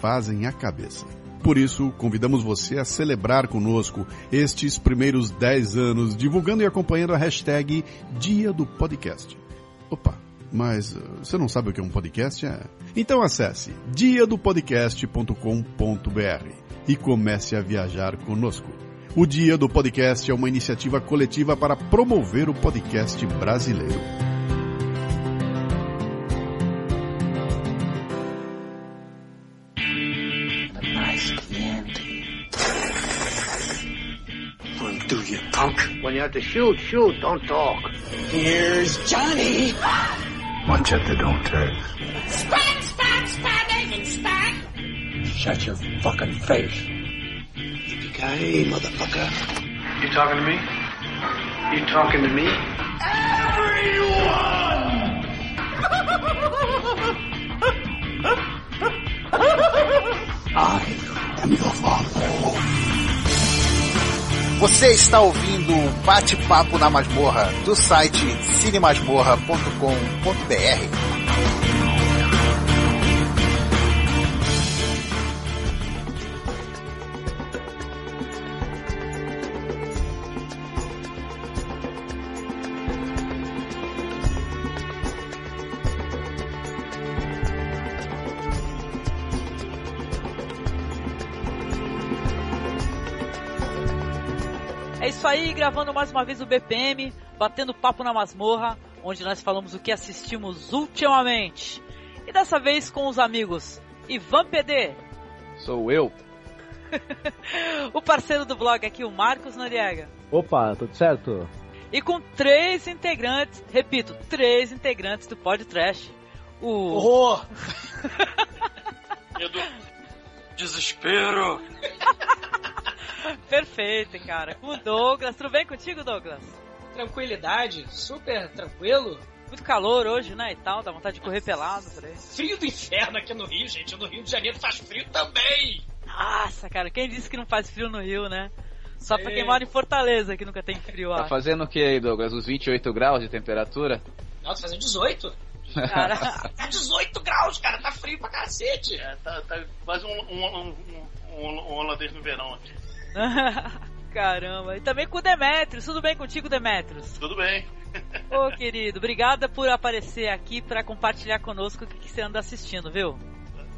fazem a cabeça. Por isso, convidamos você a celebrar conosco estes primeiros 10 anos, divulgando e acompanhando a hashtag Dia do Podcast. Opa, mas uh, você não sabe o que é um podcast? É? Então acesse diadopodcast.com.br e comece a viajar conosco. O Dia do Podcast é uma iniciativa coletiva para promover o podcast brasileiro. You have to shoot, shoot, don't talk. Here's Johnny. Watch out they don't turn. Spat, spat, spat, and spat. Shut your fucking face. Yippee-ki-yay, motherfucker. You talking to me? You talking to me? Everyone! I am your father. Você está ouvindo o Bate-Papo na Masmorra do site cinemasmorra.com.br. gravando mais uma vez o BPM, batendo papo na masmorra, onde nós falamos o que assistimos ultimamente. E dessa vez com os amigos Ivan PD, Sou eu. o parceiro do blog aqui, o Marcos Noriega. Opa, tudo certo? E com três integrantes, repito, três integrantes do Pod Trash. O. Medo. Desespero. Perfeito, cara. Com o Douglas. Tudo bem contigo, Douglas? Tranquilidade, super tranquilo. Muito calor hoje, né? E tal, dá vontade de correr pelado por aí. Frio do inferno aqui no Rio, gente. No Rio de Janeiro faz frio também. Nossa, cara, quem disse que não faz frio no Rio, né? Só pra Sim. quem mora em Fortaleza que nunca tem frio, Tá ó. fazendo o que aí, Douglas? Os 28 graus de temperatura? Nossa, fazendo 18. Cara, 18 graus, cara. Tá frio pra cacete. É, tá, tá quase um, um, um, um, um holandês no verão aqui. Caramba. E também com o Demetrius. Tudo bem contigo, Demetrius? Tudo bem. Ô, querido, obrigada por aparecer aqui pra compartilhar conosco o que, que você anda assistindo, viu?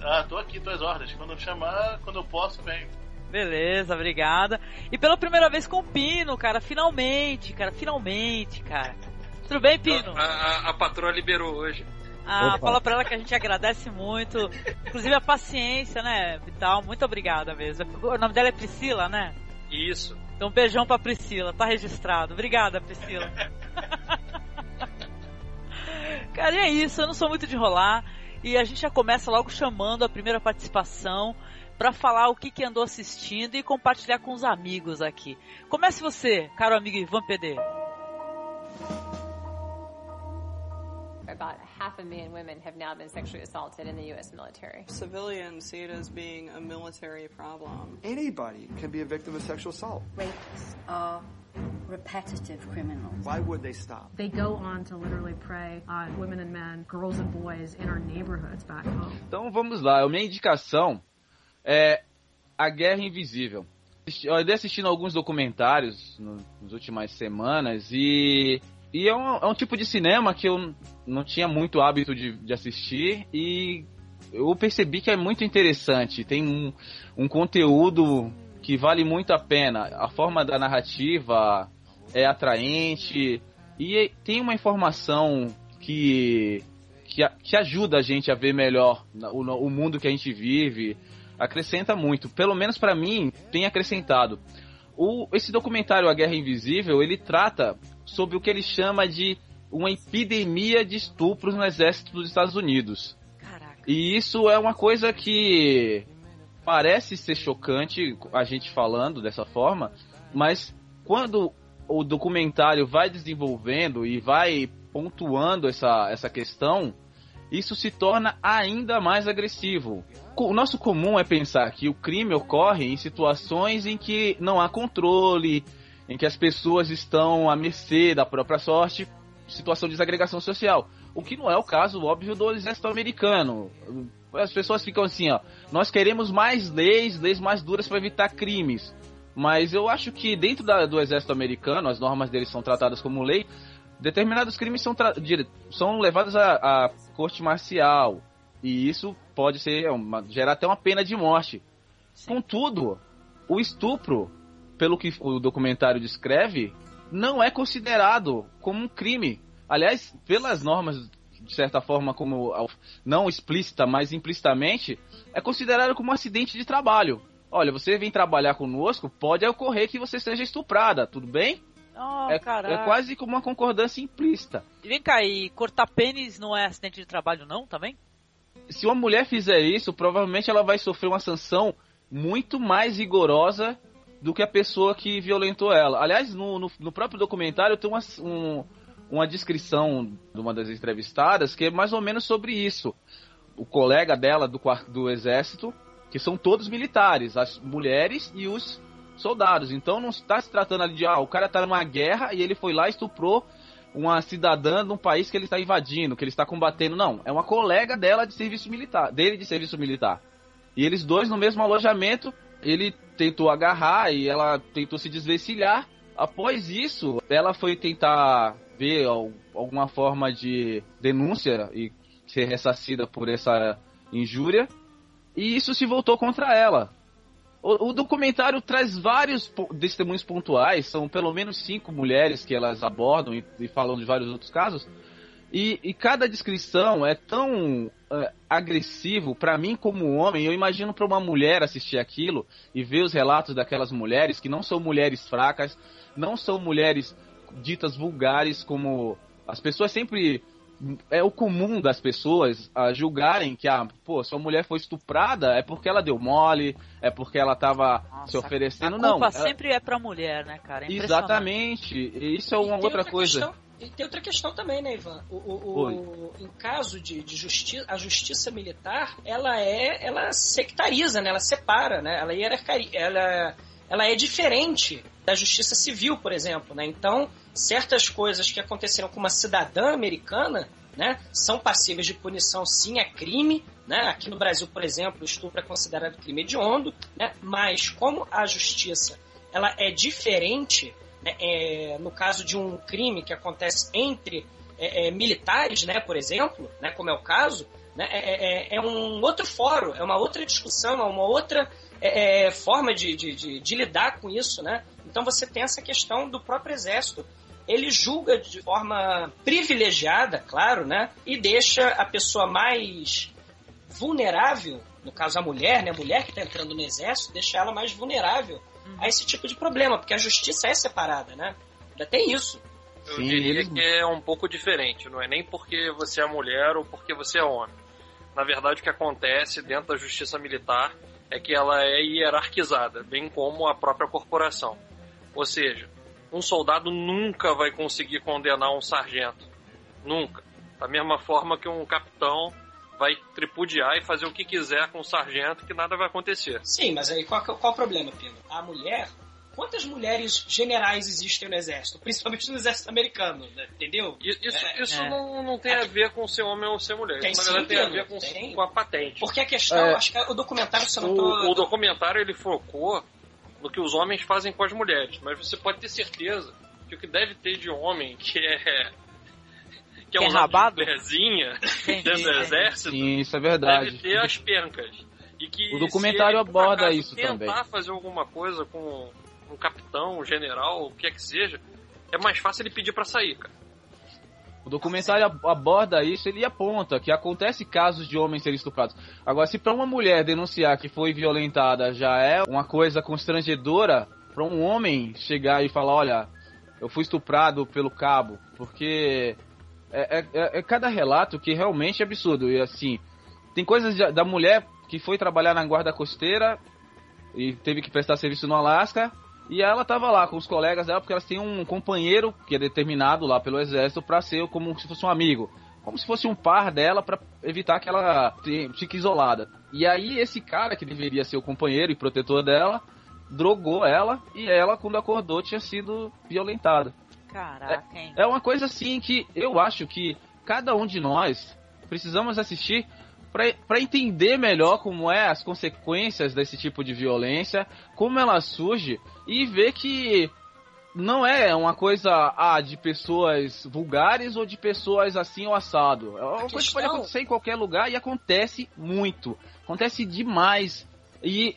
Ah, tô aqui, tô às ordens. Quando eu chamar, quando eu posso, venho. Beleza, obrigada. E pela primeira vez com o Pino, cara, finalmente, cara, finalmente, cara. Tudo bem, Pino? A, a, a patroa liberou hoje. Ah, Opa. fala pra ela que a gente agradece muito. Inclusive a paciência, né, Vital? Muito obrigada mesmo. O nome dela é Priscila, né? Isso. Então, um beijão pra Priscila, tá registrado. Obrigada, Priscila. Cara, e é isso, eu não sou muito de enrolar. E a gente já começa logo chamando a primeira participação pra falar o que, que andou assistindo e compartilhar com os amigos aqui. Comece você, caro amigo Ivan PD. Half a million women have now been sexually assaulted in the U.S. military. Civilians see it as being a military problem. Anybody can be a victim of sexual assault. Rapists are repetitive criminals. Why would they stop? They go on to literally prey on women and men, girls and boys in our neighborhoods back home. Então vamos lá, a minha indicação é A Guerra Invisível. Eu andei assistindo alguns documentários no- nas últimas semanas e, e é, um, é um tipo de cinema que eu não tinha muito hábito de, de assistir e eu percebi que é muito interessante. Tem um, um conteúdo que vale muito a pena. A forma da narrativa é atraente e tem uma informação que que, que ajuda a gente a ver melhor o, o mundo que a gente vive, acrescenta muito. Pelo menos pra mim, tem acrescentado. O, esse documentário A Guerra Invisível, ele trata sobre o que ele chama de uma epidemia de estupros no exército dos Estados Unidos. Caraca. E isso é uma coisa que parece ser chocante a gente falando dessa forma, mas quando o documentário vai desenvolvendo e vai pontuando essa, essa questão, isso se torna ainda mais agressivo. O nosso comum é pensar que o crime ocorre em situações em que não há controle, em que as pessoas estão à mercê da própria sorte, situação de desagregação social. O que não é o caso, óbvio, do exército americano. As pessoas ficam assim, ó, nós queremos mais leis, leis mais duras para evitar crimes. Mas eu acho que dentro da, do exército americano, as normas deles são tratadas como lei, determinados crimes são, são levados à corte marcial. E isso pode ser uma, gerar até uma pena de morte. Sim. Contudo, o estupro, pelo que o documentário descreve, não é considerado como um crime. Aliás, pelas normas, de certa forma, como não explícita, mas implicitamente, é considerado como um acidente de trabalho. Olha, você vem trabalhar conosco, pode ocorrer que você seja estuprada, tudo bem? Oh, é, é, quase como uma concordância implícita. E vem cá, e cortar pênis não é acidente de trabalho não, também? Se uma mulher fizer isso, provavelmente ela vai sofrer uma sanção muito mais rigorosa do que a pessoa que violentou ela. Aliás, no, no, no próprio documentário tem uma, um, uma descrição de uma das entrevistadas que é mais ou menos sobre isso. O colega dela do, do exército, que são todos militares, as mulheres e os soldados. Então não está se tratando ali de, ah, o cara está numa guerra e ele foi lá e estuprou uma cidadã de um país que ele está invadindo, que ele está combatendo. Não, é uma colega dela de serviço militar, dele de serviço militar. E eles dois no mesmo alojamento, ele tentou agarrar e ela tentou se desvencilhar. Após isso, ela foi tentar ver alguma forma de denúncia e ser ressarcida por essa injúria. E isso se voltou contra ela. O, o, documentário traz vários testemunhos pontuais, são pelo menos cinco mulheres que elas abordam e, e falam de vários outros casos. E, e cada descrição é tão uh, agressivo para mim como homem. Eu imagino para uma mulher assistir aquilo e ver os relatos daquelas mulheres que não são mulheres fracas, não são mulheres ditas vulgares como as pessoas sempre é o comum das pessoas a julgarem que, ah, pô, sua mulher foi estuprada é porque ela deu mole, é porque ela tava Nossa, se oferecendo. A culpa não. sempre é pra mulher, né, cara? É Exatamente. Isso é uma outra, outra, coisa. Questão, e tem outra questão também, né, Ivan? O, o, o em caso de, de justiça, a justiça militar, ela é, ela sectariza, né? Ela separa, né? Ela hierarquia, ela, ela é diferente da justiça civil, por exemplo, né? Então, certas coisas que aconteceram com uma cidadã americana, né, são passíveis de punição, sim, é crime, né? Aqui no Brasil, por exemplo, o estupro é considerado crime hediondo, né? Mas como a justiça ela é diferente, né, é, no caso de um crime que acontece entre é, é, militares, né, por exemplo, né, como é o caso, né, é, é, é um outro fórum, é uma outra discussão, é uma outra é, forma de, de, de, de lidar com isso, né? Então você tem essa questão do próprio exército ele julga de forma privilegiada, claro, né? E deixa a pessoa mais vulnerável, no caso a mulher, né? A mulher que está entrando no exército, deixa ela mais vulnerável uhum. a esse tipo de problema, porque a justiça é separada, né? Ainda tem isso. Eu Sim, diria que é um pouco diferente, não é nem porque você é mulher ou porque você é homem. Na verdade, o que acontece dentro da justiça militar é que ela é hierarquizada, bem como a própria corporação. Ou seja, um soldado nunca vai conseguir condenar um sargento. Nunca. Da mesma forma que um capitão vai tripudiar e fazer o que quiser com o sargento, que nada vai acontecer. Sim, mas aí qual, qual o problema, Pedro? A mulher. Quantas mulheres generais existem no exército? Principalmente no exército americano, né? entendeu? Isso, é, isso é. Não, não tem a ver com ser homem ou ser mulher. Tem, isso, na verdade, tem a ver com, tem. com a patente. Porque a questão, é, acho que o documentário você não o, o documentário ele focou no que os homens fazem com as mulheres. Mas você pode ter certeza que o que deve ter de homem que é. que é, um mulherzinha dentro do exército. Sim, isso é verdade. Deve ter as pencas. E que o documentário aborda isso tentar também. Tentar fazer alguma coisa com um capitão, um general, o que é que seja, é mais fácil ele pedir para sair, cara. O documentário aborda isso, ele aponta que acontece casos de homens serem estuprados. Agora, se para uma mulher denunciar que foi violentada já é uma coisa constrangedora, para um homem chegar e falar, olha, eu fui estuprado pelo cabo, porque é, é, é, é cada relato que realmente é absurdo. E assim, tem coisas da mulher que foi trabalhar na guarda costeira e teve que prestar serviço no Alasca. E ela tava lá com os colegas dela, porque elas têm um companheiro que é determinado lá pelo exército para ser como se fosse um amigo. Como se fosse um par dela para evitar que ela fique isolada. E aí esse cara que deveria ser o companheiro e protetor dela, drogou ela e ela, quando acordou, tinha sido violentada. Caraca, hein? É, é uma coisa assim que eu acho que cada um de nós precisamos assistir para entender melhor como é as consequências desse tipo de violência, como ela surge e ver que não é uma coisa ah, de pessoas vulgares ou de pessoas assim ou assado. É uma coisa que pode acontecer em qualquer lugar e acontece muito. Acontece demais. E,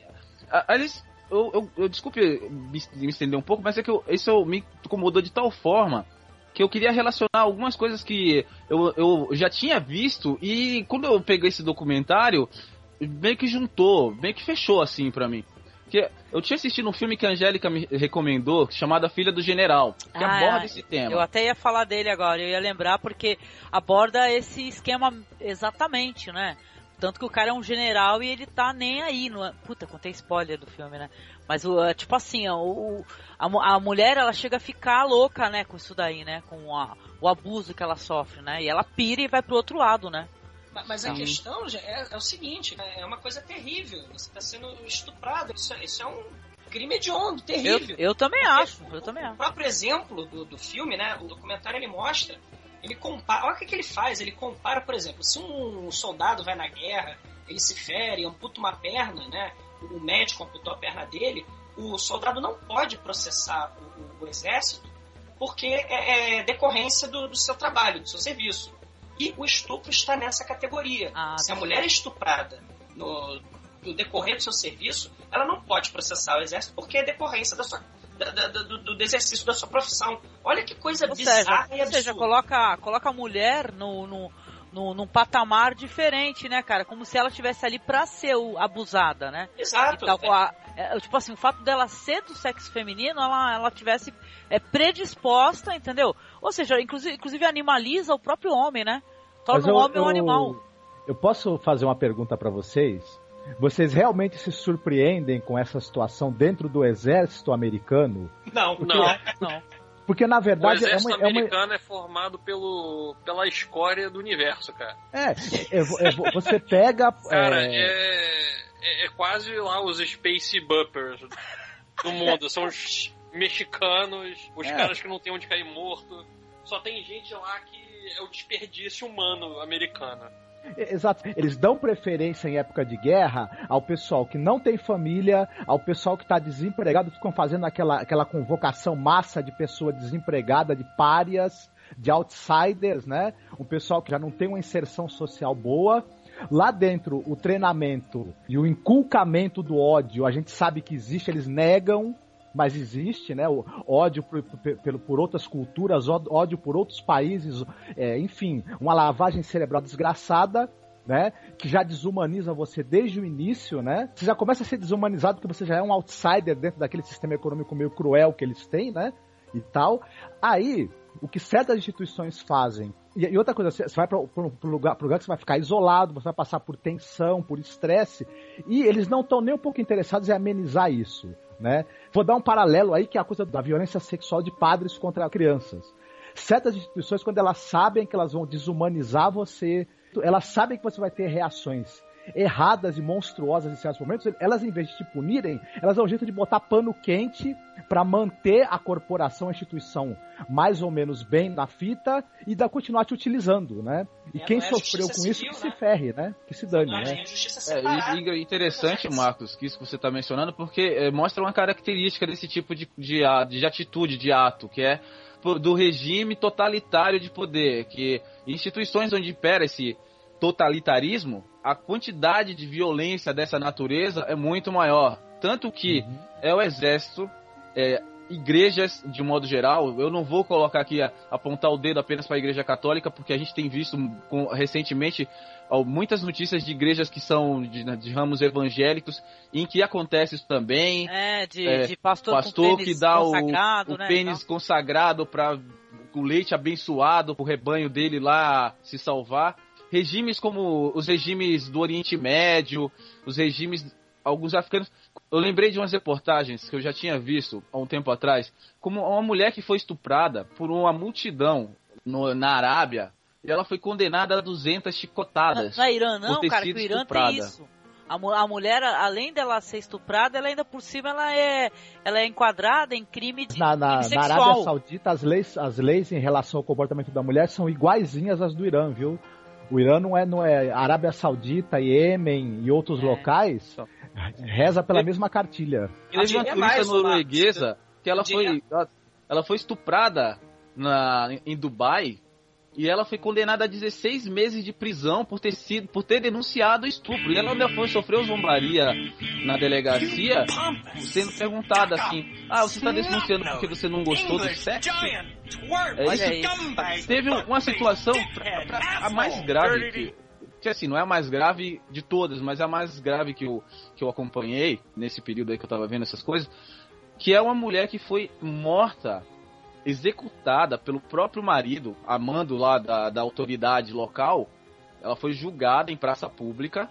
aliás, eu, eu, eu desculpe me, me, estender um pouco, mas é que eu, isso me incomodou de tal forma que eu queria relacionar algumas coisas que eu, eu já tinha visto e quando eu peguei esse documentário, meio que juntou, meio que fechou assim para mim. Porque eu tinha assistido um filme que a Angélica me recomendou, chamado A Filha do General, que ah, aborda esse tema. Eu até ia falar dele agora, eu ia lembrar porque aborda esse esquema exatamente, né? Tanto que o cara é um general e ele tá nem aí. No... É? Puta, contei spoiler do filme, né? Mas, o, é, tipo assim, o, a, a mulher, ela chega a ficar louca, né? Com isso daí, né? Com a, o abuso que ela sofre, né? E ela pira e vai pro outro lado, né? Mas a questão é, é, o seguinte, né? é uma coisa terrível. Você está sendo estuprado. Isso, isso, é um crime hediondo, terrível. Eu, eu também acho. Eu também acho. O próprio exemplo do, do filme, né? O documentário ele mostra ele compara. Olha o que, que ele faz. Ele compara, por exemplo, se um soldado vai na guerra, ele se fere, amputa uma perna, né? O médico amputou a perna dele, o soldado não pode processar o, o, o exército porque é, é decorrência do, do, seu trabalho, do seu serviço. E o estupro está nessa categoria. Ah, se a mulher é estuprada no, no decorrer do seu serviço, ela não pode processar o exército porque é decorrência da sua da, da, do, do, exercício da sua profissão. Olha que coisa ou bizarra seja, e absurda. Ou seja, coloca, coloca a mulher no, no, no, num patamar diferente, né, cara? Como se ela estivesse ali pra ser abusada, né? Exato. Então, a, é, tipo assim, o fato dela ser do sexo feminino, ela, ela tivesse é, predisposta, entendeu? Ou seja, inclusive, inclusive animaliza o próprio homem, né? Torna o homem eu, um animal. Eu posso fazer uma pergunta para vocês? Vocês realmente se surpreendem com essa situação dentro do exército americano? Não, porque, não, não. Porque na verdade o exército é uma, americano é, uma... é, formado pelo, pela escória do universo, cara. É, é, é você pega. cara, é, é, é, quase lá os Space Buppers do mundo. São os mexicanos, os caras que não tem onde cair morto. Só tem gente lá que é o desperdício humano americano. Exato. Eles dão preferência em época de guerra ao pessoal que não tem família, ao pessoal que está desempregado, ficam fazendo aquela, aquela convocação massa de pessoa desempregada, de párias, de outsiders, né? Um pessoal que já não tem uma inserção social boa. Lá dentro, o treinamento e o inculcamento do ódio, a gente sabe que existe, eles negam, mas existe, né? O ódio por, por, por outras culturas, ódio por outros países, é, enfim, uma lavagem cerebral desgraçada. Né, que já desumaniza você desde o início, né? Você já começa a ser desumanizado porque você já é um outsider dentro daquele sistema econômico meio cruel que eles têm, né? E tal. Aí, o que certas instituições fazem. E, outra coisa, você vai para o lugar, lugar que você vai ficar isolado, você vai passar por tensão, por estresse, e eles não estão nem um pouco interessados em amenizar isso né? Vou dar um paralelo aí que é a coisa da violência sexual de padres contra crianças. Certas instituições, quando elas sabem que elas vão desumanizar você, elas sabem que você vai ter reações erradas e monstruosas em certos momentos, elas, em vez de te punirem, elas dão um jeito de botar pano quente para manter a corporação, a instituição mais ou menos bem na fita e da continuar te utilizando, né? E é, quem é sofreu com civil, isso que né? se ferre, né? Que se dane, né? É, e, e interessante, Marcos, que isso que você está mencionando, porque é, mostra uma característica desse tipo de, de, de atitude, de ato, que é do regime totalitário de poder, que instituições onde impera esse totalitarismo, a quantidade de violência dessa natureza é muito maior. Tanto que uhum. é o exército, é, igrejas de modo geral, eu não vou colocar aqui a, apontar o dedo apenas para a igreja católica, porque a gente tem visto com, recentemente ó, muitas notícias de igrejas que são de, né, de, ramos evangélicos em que acontece isso também. É, de, é, de pastor, pastor que dá o, o né, pênis consagrado para o leite abençoado para o rebanho dele lá se salvar. Regimes como os regimes do Oriente Médio, os regimes alguns africanos. Eu lembrei de umas reportagens que eu já tinha visto há um tempo atrás, como uma mulher que foi estuprada por uma multidão no, na Arábia e ela foi condenada a 200 chicotadas. Não, não é Irã, não, cara, que o Irã estuprada. tem isso. A, a, mulher, além dela ser estuprada, ela ainda por cima ela é, ela é enquadrada em crime de na, na, crime na Arábia Saudita, as leis, as leis em relação ao comportamento da mulher são iguaizinhas às do Irã, viu? O Irã não é, não é Arábia Saudita, Iêmen e outros é. locais, reza pela mesma cartilha. E teve uma turista norueguesa que ela foi, ela foi estuprada na, em Dubai e ela foi condenada a 16 meses de prisão por ter sido, por ter denunciado o estupro. E ela ainda foi sofreu zombaria na delegacia, sendo perguntada assim: "Ah, você está denunciando porque você não gostou do sexo?" É isso. Teve uma situação pra, pra, a mais grave que, que assim, não é a mais grave de todas, mas é a mais grave que eu, que eu acompanhei nesse período aí que eu tava vendo essas coisas, que é uma mulher que foi morta executada pelo próprio marido, amando lá da, da autoridade local. Ela foi julgada em praça pública.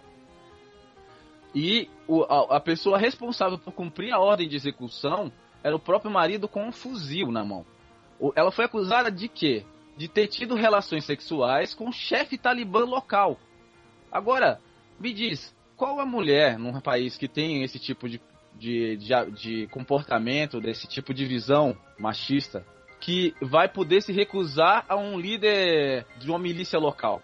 E o, a, a, pessoa responsável por cumprir a ordem de execução era o próprio marido com um fuzil na mão. Ela foi acusada de quê? De ter tido relações sexuais com o chefe talibã local. Agora, me diz, qual a mulher num país que tem esse tipo de, de, de, de comportamento, desse tipo de visão machista, que vai poder se recusar a um líder de uma milícia local.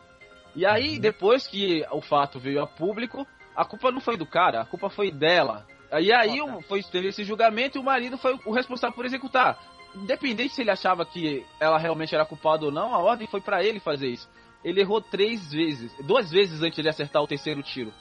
E aí, uhum. depois que o fato veio a público, a culpa não foi do cara, a culpa foi dela. E aí foi, teve esse julgamento e o marido foi o responsável por executar. Independente se ele achava que ela realmente era culpada ou não, a ordem foi para ele fazer isso. Ele errou três vezes, duas vezes antes de acertar o terceiro tiro.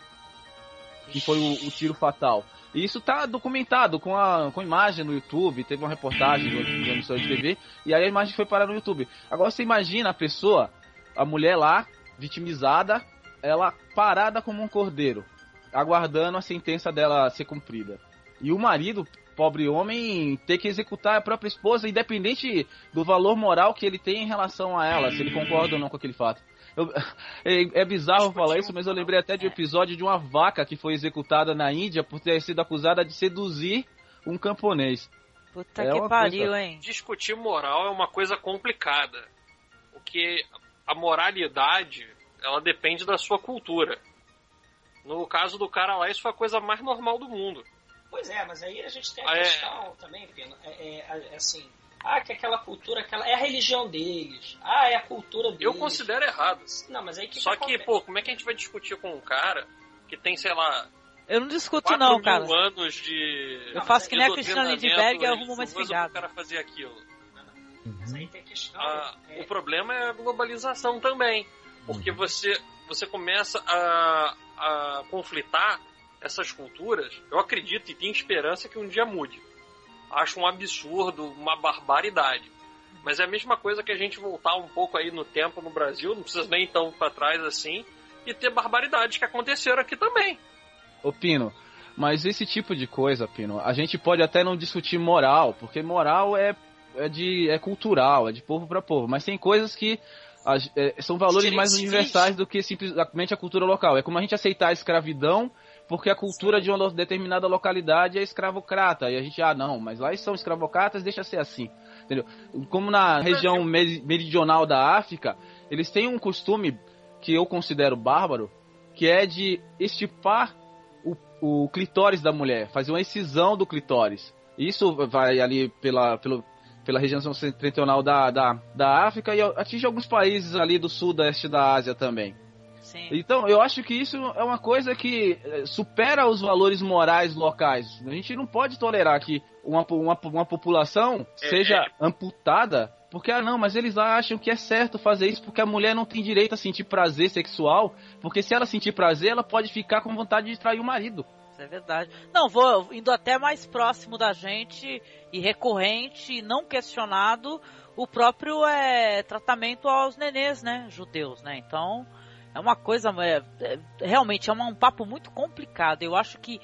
Que foi o, o tiro fatal. E isso tá documentado com a com imagem no YouTube, teve uma reportagem de, de emissora de TV, e aí a imagem foi parar no YouTube. Agora você imagina a pessoa, a mulher lá, vitimizada, ela parada como um cordeiro, aguardando a sentença dela ser cumprida. E o marido, pobre homem, ter que executar a própria esposa, independente do valor moral que ele tem em relação a ela, se ele concorda ou não com aquele fato. Eu, é, é, bizarro falar isso, mas eu lembrei até de um episódio de uma vaca que foi executada na Índia por ter sido acusada de seduzir um camponês. Puta é que pariu, coisa... hein? Discutir moral é uma coisa complicada. Porque a moralidade, ela depende da sua cultura. No caso do cara lá, isso foi a coisa mais normal do mundo. Pois é, mas aí a gente tem a ah, é... questão também, Pino, é, é, é assim, ah, que aquela cultura, aquela é a religião deles. Ah, é a cultura deles. Eu considero errado. Não, mas aí que Só que, que pô, como é que a gente vai discutir com um cara que tem, sei lá, eu não discuto não, cara. anos de. Eu faço que nem a Cristina Lindbergh e arrumo uma esfregada. o cara fazer aquilo. Uhum. Ah, é... O problema é a globalização também. Porque uhum. você, você começa a, a conflitar essas culturas. Eu acredito e tenho esperança que um dia mude acho um absurdo, uma barbaridade. Mas é a mesma coisa que a gente voltar um pouco aí no tempo no Brasil, não precisa nem tão para trás assim, e ter barbaridades que aconteceram aqui também. Ô Pino, mas esse tipo de coisa, Pino, a gente pode até não discutir moral, porque moral é, é, de, é cultural, é de povo para povo, mas tem coisas que é, são valores mais universais do que simplesmente a cultura local. É como a gente aceitar a escravidão porque a cultura de uma determinada localidade é escravocrata. E a gente, ah, não, mas lá são escravocratas, deixa ser assim. Entendeu? Como na região meridional da África, eles têm um costume que eu considero bárbaro, que é de estipar o, o clitóris da mulher, fazer uma excisão do clitóris. Isso vai ali pela, pelo, pela região setentrional da, da, da África e atinge alguns países ali do sudeste da Ásia também. Sim. Então, eu acho que isso é uma coisa que eh, supera os valores morais locais. A gente não pode tolerar que uma, uma, uma população é, seja é. amputada porque, ah, não, mas eles acham que é certo fazer isso porque a mulher não tem direito a sentir prazer sexual, porque se ela sentir prazer, ela pode ficar com vontade de trair o marido. Isso é verdade. Não, vou indo até mais próximo da gente e recorrente, não questionado, o próprio é, tratamento aos nenês, né, judeus, né? Então, É uma coisa, é, é, realmente é uma, um papo muito complicado. Eu acho que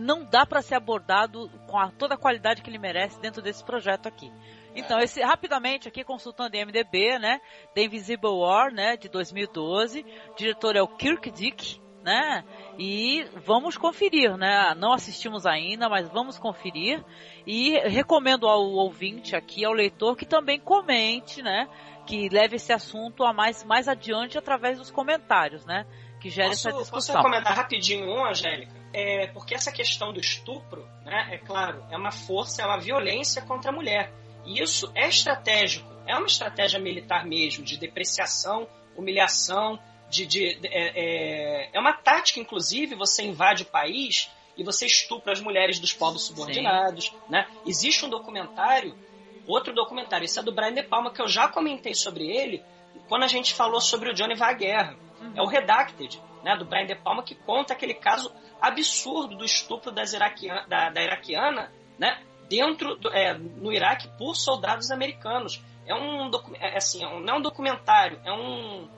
não dá para ser abordado com a, toda a qualidade que ele merece dentro desse projeto aqui. Então, esse rapidamente aqui consultando MDB, né, The Invisible War, né, de 2012, o diretor é o Kirk Dick, né? E vamos conferir, né? Não assistimos ainda, mas vamos conferir e recomendo ao ouvinte aqui, ao leitor que também comente, né? Que leve esse assunto a mais mais adiante através dos comentários, né? Que gere posso, essa discussão. Posso comentar rapidinho um, Angélica? É, porque essa questão do estupro, né, é claro, é uma força, é uma violência contra a mulher. E isso é estratégico, é uma estratégia militar mesmo, de depreciação, humilhação, de, de, de é, é, é, uma tática, inclusive, você invade o país e você estupra as mulheres dos povos subordinados, né? Existe um documentário, outro documentário, esse é do Brian De Palma, que eu já comentei sobre ele quando a gente falou sobre o Johnny vai à guerra. Uhum. É o Redacted, né, do Brian De Palma, que conta aquele caso absurdo do estupro das iraquiana, da, da iraquiana, né, dentro do, é, no Iraque por soldados americanos. É um, é, assim, é um, não é um documentário, é um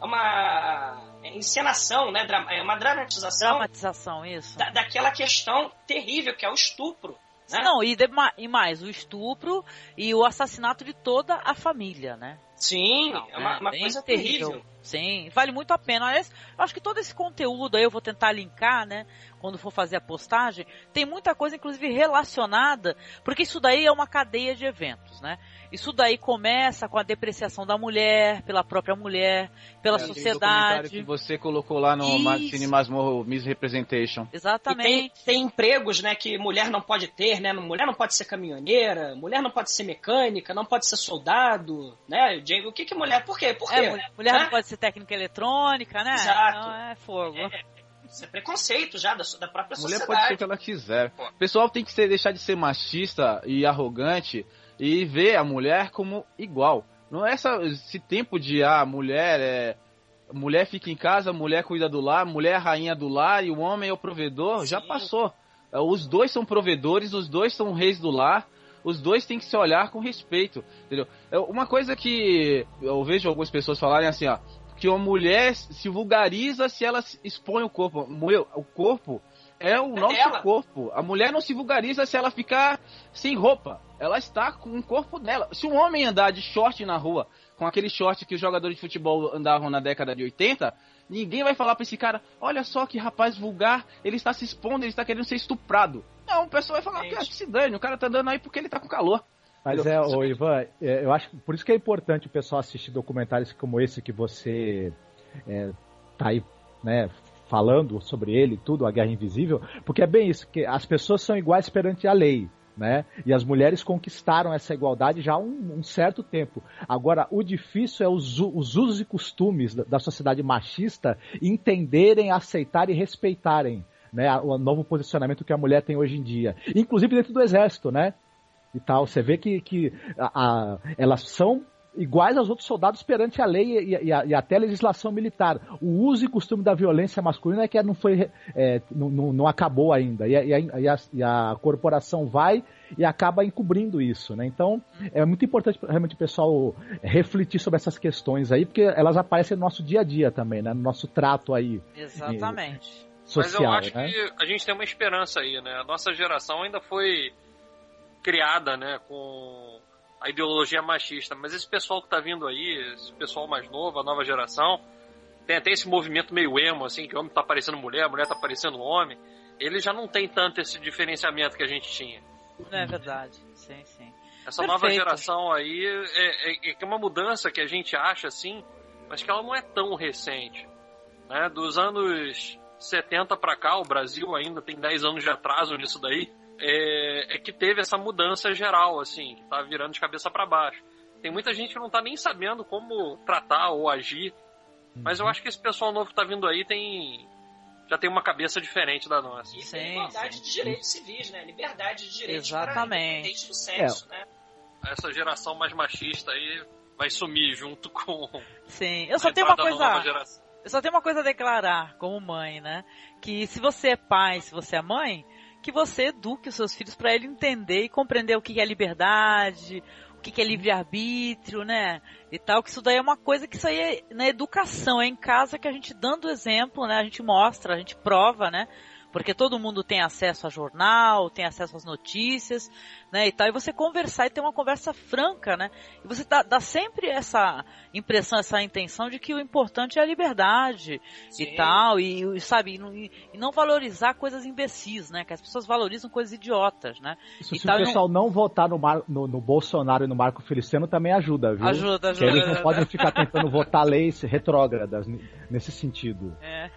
é uma encenação, né? É uma dramatização. Dramatização, isso. Da, daquela questão terrível que é o estupro. Né? Não, e, de, e mais, o estupro e o assassinato de toda a família, né? Sim, Não, é uma, uma coisa terrível. terrível. Sim, vale muito a pena. Aliás, eu acho que todo esse conteúdo aí eu vou tentar linkar, né? Quando for fazer a postagem, tem muita coisa, inclusive, relacionada, porque isso daí é uma cadeia de eventos, né? Isso daí começa com a depreciação da mulher, pela própria mulher, pela é, sociedade. que você colocou lá no Cine Masmorro Misrepresentation. Exatamente. Tem, tem, empregos, né, que mulher não pode ter, né? Mulher não pode ser caminhoneira, mulher não pode ser mecânica, não pode ser soldado, né? O que que mulher? Por quê? Por quê? É, mulher, mulher né? não pode ser técnica eletrônica, né? Exato. Então é fogo. É, isso é preconceito já da, da própria mulher sociedade. Mulher pode ser o que ela quiser. O pessoal tem que ser, deixar de ser machista e arrogante e ver a mulher como igual. Não é essa, esse tempo de ah, mulher é mulher fica em casa, mulher cuida do lar, mulher é rainha do lar e o homem é o provedor, Sim. já passou. Os dois são provedores, os dois são reis do lar, os dois têm que se olhar com respeito, entendeu? É uma coisa que eu vejo algumas pessoas falarem assim, ó, que a mulher se vulgariza se ela expõe o corpo. O corpo é o é nosso dela. corpo. A mulher não se vulgariza se ela ficar sem roupa. Ela está com o corpo dela. Se um homem andar de short na rua, com aquele short que os jogadores de futebol andavam na década de 80, ninguém vai falar para esse cara: olha só que rapaz vulgar, ele está se expondo, ele está querendo ser estuprado. Não, o pessoal vai falar: que se dane, o cara tá andando aí porque ele tá com calor. Mas é, ô Ivan, é, eu acho por isso que é importante o pessoal assistir documentários como esse que você é, tá aí, né, falando sobre ele, tudo, a Guerra Invisível, porque é bem isso, que as pessoas são iguais perante a lei. Né? E as mulheres conquistaram essa igualdade já há um, um certo tempo. Agora, o difícil é os, os usos e costumes da, da sociedade machista entenderem, aceitarem e respeitarem né, o novo posicionamento que a mulher tem hoje em dia. Inclusive dentro do exército, né? E tal. Você vê que, que a, a, elas são iguais aos outros soldados perante a lei e, e, a, e, até a legislação militar. O uso e costume da violência masculina é que não foi, é, não, não, não, acabou ainda e a, e a, corporação vai e acaba encobrindo isso, né? Então é muito importante realmente o pessoal refletir sobre essas questões aí, porque elas aparecem no nosso dia a dia também, né? No nosso trato aí. Exatamente. Social, Mas eu acho né? que a gente tem uma esperança aí, né? A nossa geração ainda foi criada, né, com a ideologia machista. Mas esse pessoal que tá vindo aí, esse pessoal mais novo, a nova geração, tem até esse movimento meio emo, assim, que o homem tá parecendo mulher, a mulher tá parecendo homem. Ele já não tem tanto esse diferenciamento que a gente tinha. É verdade, sim, sim. Essa Perfeito. nova geração aí é, é, é uma mudança que a gente acha assim, mas que ela não é tão recente. Né? Dos anos 70 para cá, o Brasil ainda tem 10 anos de atraso nisso daí é, é que teve essa mudança geral, assim, que tá virando de cabeça para baixo. Tem muita gente que não tá nem sabendo como tratar ou agir, mas eu uhum. acho que esse pessoal novo que tá vindo aí tem já tem uma cabeça diferente da nossa. E tem igualdade sim. de direitos civis, né? Liberdade de direitos Exatamente. sucesso, é. né? Essa geração mais machista aí vai sumir junto com Sim, eu só tenho uma coisa eu só tenho uma coisa a declarar como mãe, né? Que se você é pai, se você é mãe, que você eduque os seus filhos para ele entender e compreender o que é liberdade, o que, é livre-arbítrio, né? E tal, que isso daí é uma coisa que isso aí é na educação, é em casa que a gente dando exemplo, né? A gente mostra, a gente prova, né? Porque todo mundo tem acesso a jornal, tem acesso às notícias, né, e tal, e você conversar e ter uma conversa franca, né, e você dá, dá sempre essa impressão, essa intenção de que o importante é a liberdade Sim. e tal, e, e sabe, e, e, não valorizar coisas imbecis, né, que as pessoas valorizam coisas idiotas, né. Isso, se tal, o pessoal não... não votar no, Mar, no, no, Bolsonaro e no Marco Feliciano também ajuda, viu? Ajuda, ajuda. Que eles não podem ficar tentando votar leis retrógradas nesse sentido. É.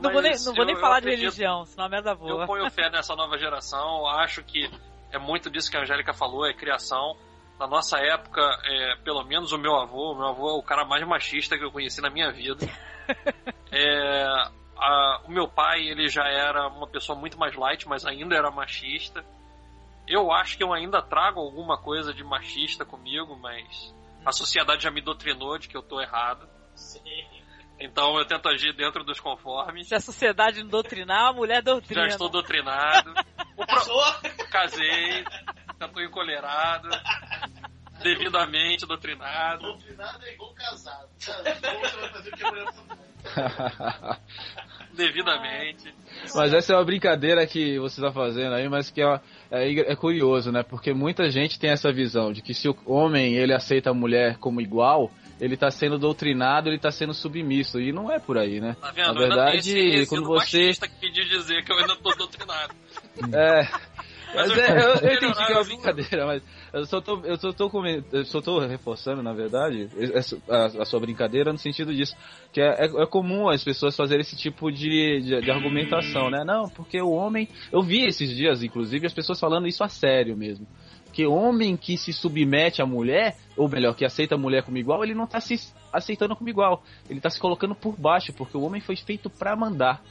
não vou nem, não vou nem falar de religião não, senão a merda voa. Eu ponho fé nessa nova geração, acho que é muito disso que a Angélica falou, é criação. Na nossa época, é, pelo menos o meu avô, o meu avô é o cara mais machista que eu conheci na minha vida. é, a, o meu pai, ele já era uma pessoa muito mais light, mas ainda era machista. Eu acho que eu ainda trago alguma coisa de machista comigo, mas a sociedade já me doutrinou de que eu tô errado. Sim. Então eu tento agir dentro dos conformes. Se a sociedade não doutrinar, a mulher doutrina. Já estou doutrinado. O pro... Casei, já estou encolerado. Devidamente doutrinado. Doutrinado é igual casado. Você vai fazer o que a mulher Devidamente. Mas essa é uma brincadeira que você está fazendo aí, mas que é, é, é curioso, né? Porque muita gente tem essa visão de que se o homem ele aceita a mulher como igual, ele tá sendo doutrinado, ele tá sendo submisso. E não é por aí, né? Tá vendo? Na verdade, quando você. que pediu dizer que eu ainda tô doutrinado. É. Mas, mas é, eu, eu entendi que é uma brincadeira, mas eu só tô, eu só tô, eu só tô reforçando, na verdade, a, a, sua brincadeira no sentido disso. Que é, é, é comum as pessoas fazerem esse tipo de, de, de, argumentação, né? Não, porque o homem. Eu vi esses dias, inclusive, as pessoas falando isso a sério mesmo. Porque homem que se submete à mulher, ou melhor, que aceita a mulher como igual, ele não tá se aceitando como igual. Ele tá se colocando por baixo, porque o homem foi feito para mandar.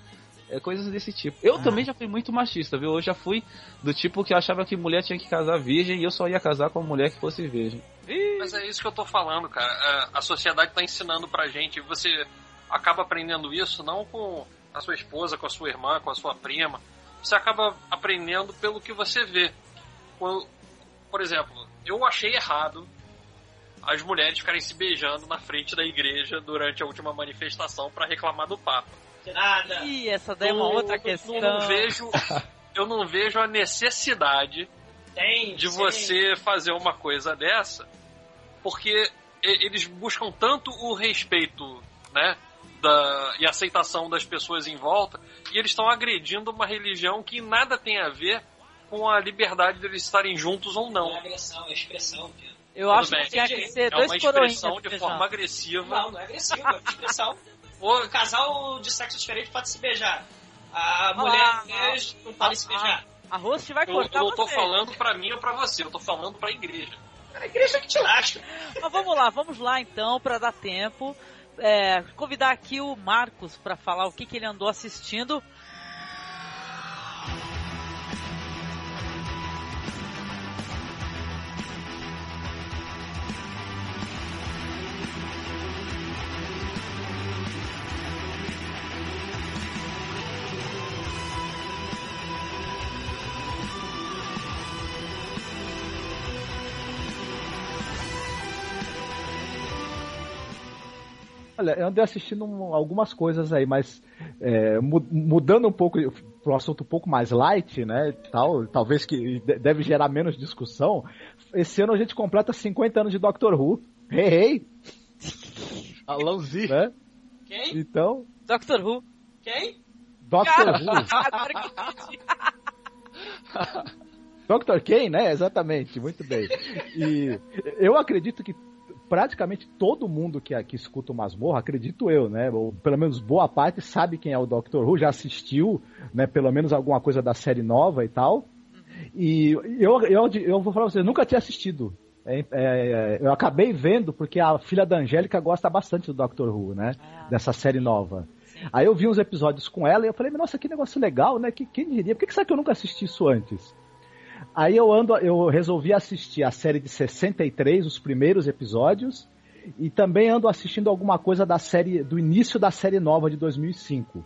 É coisas desse tipo. Eu ah. também já fui muito machista, viu? Eu já fui do tipo que achava que mulher tinha que casar virgem e eu só ia casar com uma mulher que fosse virgem. Mas é isso que eu tô falando, cara. É, a sociedade tá ensinando pra gente. Você acaba aprendendo isso não com a sua esposa, com a sua irmã, com a sua prima. Você acaba aprendendo pelo que você vê. Quando, por exemplo, eu achei errado as mulheres ficarem se beijando na frente da igreja durante a última manifestação para reclamar do Papa. Nada. Ih, essa daí é uma outra questão. Eu não vejo, eu não vejo a necessidade tem, de você fazer uma coisa dessa, porque eles buscam tanto o respeito, né, da, e aceitação das pessoas em volta, e eles estão agredindo uma religião que nada tem a ver com a liberdade deles estarem juntos ou não. É agressão, é expressão, Eu Tudo acho bem. que tinha que ser é uma expressão de forma agressiva. Não, não é agressiva, é expressão. O casal de sexo diferente pode se beijar. A mulher ah, não pode se beijar. A host vai cortar Eu não tô você. falando pra mim ou pra você, eu tô falando pra igreja. A igreja que te lasca. Mas vamos lá, vamos lá então, pra dar tempo. É, convidar aqui o Marcos para falar o que, que ele andou assistindo. Olha, eu andei assistindo algumas coisas aí, mas é, mudando um pouco para um assunto um pouco mais light, né, tal, talvez que deve gerar menos discussão. Esse ano a gente completa 50 anos de Doctor Who. Hey, hey! Alãozinho. Né? Quem? Então... Doctor Who. Quem? Doctor Who. Doctor Quem, né? Exatamente, muito bem. E eu acredito que praticamente todo mundo que aqui escuta o Masmorra, acredito eu, né? Ou pelo menos boa parte sabe quem é o Doctor Who, já assistiu, né? Pelo menos alguma coisa da série nova e tal. E eu, eu, eu vou falar pra vocês, nunca tinha assistido. É, é, é, eu acabei vendo porque a filha da Angélica gosta bastante do Doctor Who, né? Ah, Dessa série nova. Sim. Aí eu vi uns episódios com ela e eu falei, nossa, que negócio legal, né? Que, quem diria? Por que, que será que eu nunca assisti isso antes? Aí eu ando, eu resolvi assistir a série de 63, os primeiros episódios, e também ando assistindo alguma coisa da série do início da série nova de 2005.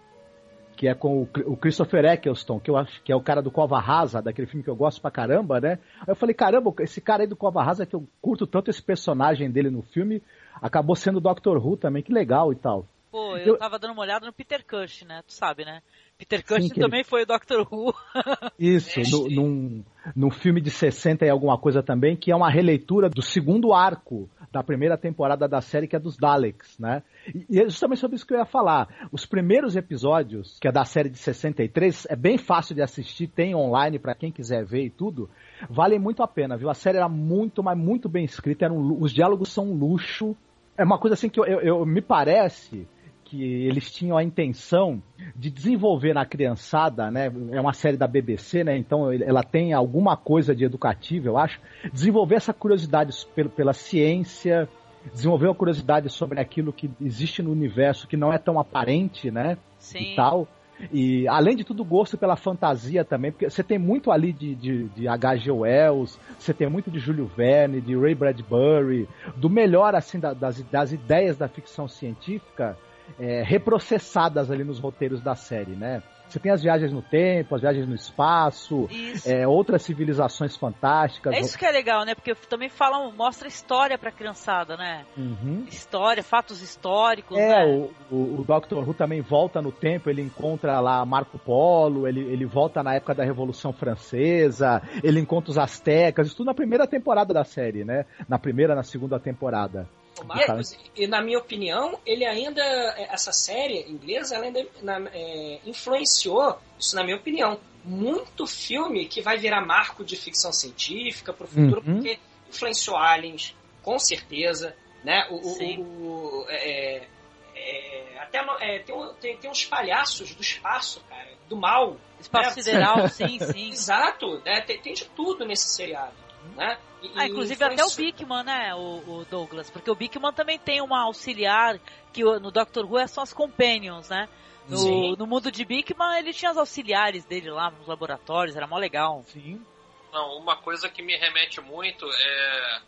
que é com o, o Christopher Eccleston, que eu acho que é o cara do Cova Rasa, daquele filme que eu gosto pra caramba, né? Aí eu falei, caramba, esse cara aí do Cova Rasa, que eu curto tanto esse personagem dele no filme, acabou sendo o Doctor Who também, que legal e tal. Pô, eu, eu tava dando uma olhada no Peter Cush, né? Tu sabe, né? Peter Cushing também foi o Doctor Who. Isso, no, num, num filme de 60 e alguma coisa também, que é uma releitura do segundo arco da primeira temporada da série, que é dos Daleks, né? E é justamente sobre isso que eu ia falar. Os primeiros episódios, que é da série de 63, é bem fácil de assistir, tem online para quem quiser ver e tudo, valem muito a pena, viu? A série era muito, mas muito bem escrita, um, os diálogos são um luxo. É uma coisa assim que eu, eu, eu me parece que eles tinham a intenção de desenvolver na criançada, né? É uma série da BBC, né? Então ela tem alguma coisa de educativo, eu acho. Desenvolver essa curiosidade pela ciência, desenvolver uma curiosidade sobre aquilo que existe no universo que não é tão aparente, né? Sim. E tal. E além de tudo, gosto pela fantasia também, porque você tem muito ali de, de, de H.G. Wells, você tem muito de Júlio Verne, de Ray Bradbury, do melhor assim da, das, das ideias da ficção científica é, reprocessadas ali nos roteiros da série, né? Você tem as viagens no tempo, as viagens no espaço, é, outras civilizações fantásticas. É isso que é legal, né? Porque também falam, mostra história pra criançada, né? Uhum. História, fatos históricos. É, né? o, o, o Dr. Who também volta no tempo, ele encontra lá Marco Polo, ele, ele volta na época da Revolução Francesa, ele encontra os astecas, isso tudo na primeira temporada da série, né? Na primeira, na segunda temporada. Marcos, e, e na minha opinião, ele ainda, essa série inglesa, ela ainda na, é, influenciou, isso na minha opinião, muito filme que vai virar marco de ficção científica pro futuro, Uhum. porque influenciou Aliens, com certeza, né? O, o- Sim. o- é, é, até no- é, tem, tem, tem uns palhaços do espaço, cara, do mal. Espaço né? sideral, sim, sim. Exato, né? tem, tem de tudo nesse seriado, né? E- Ah, inclusive até o Bickman, né, o, o Douglas? Porque o Bickman também tem uma auxiliar, que o- no Doctor Who são as Companions, né? No, no mundo de Bickman, ele tinha as auxiliares dele lá nos laboratórios, era mó legal. Sim. Não, uma coisa que me remete muito é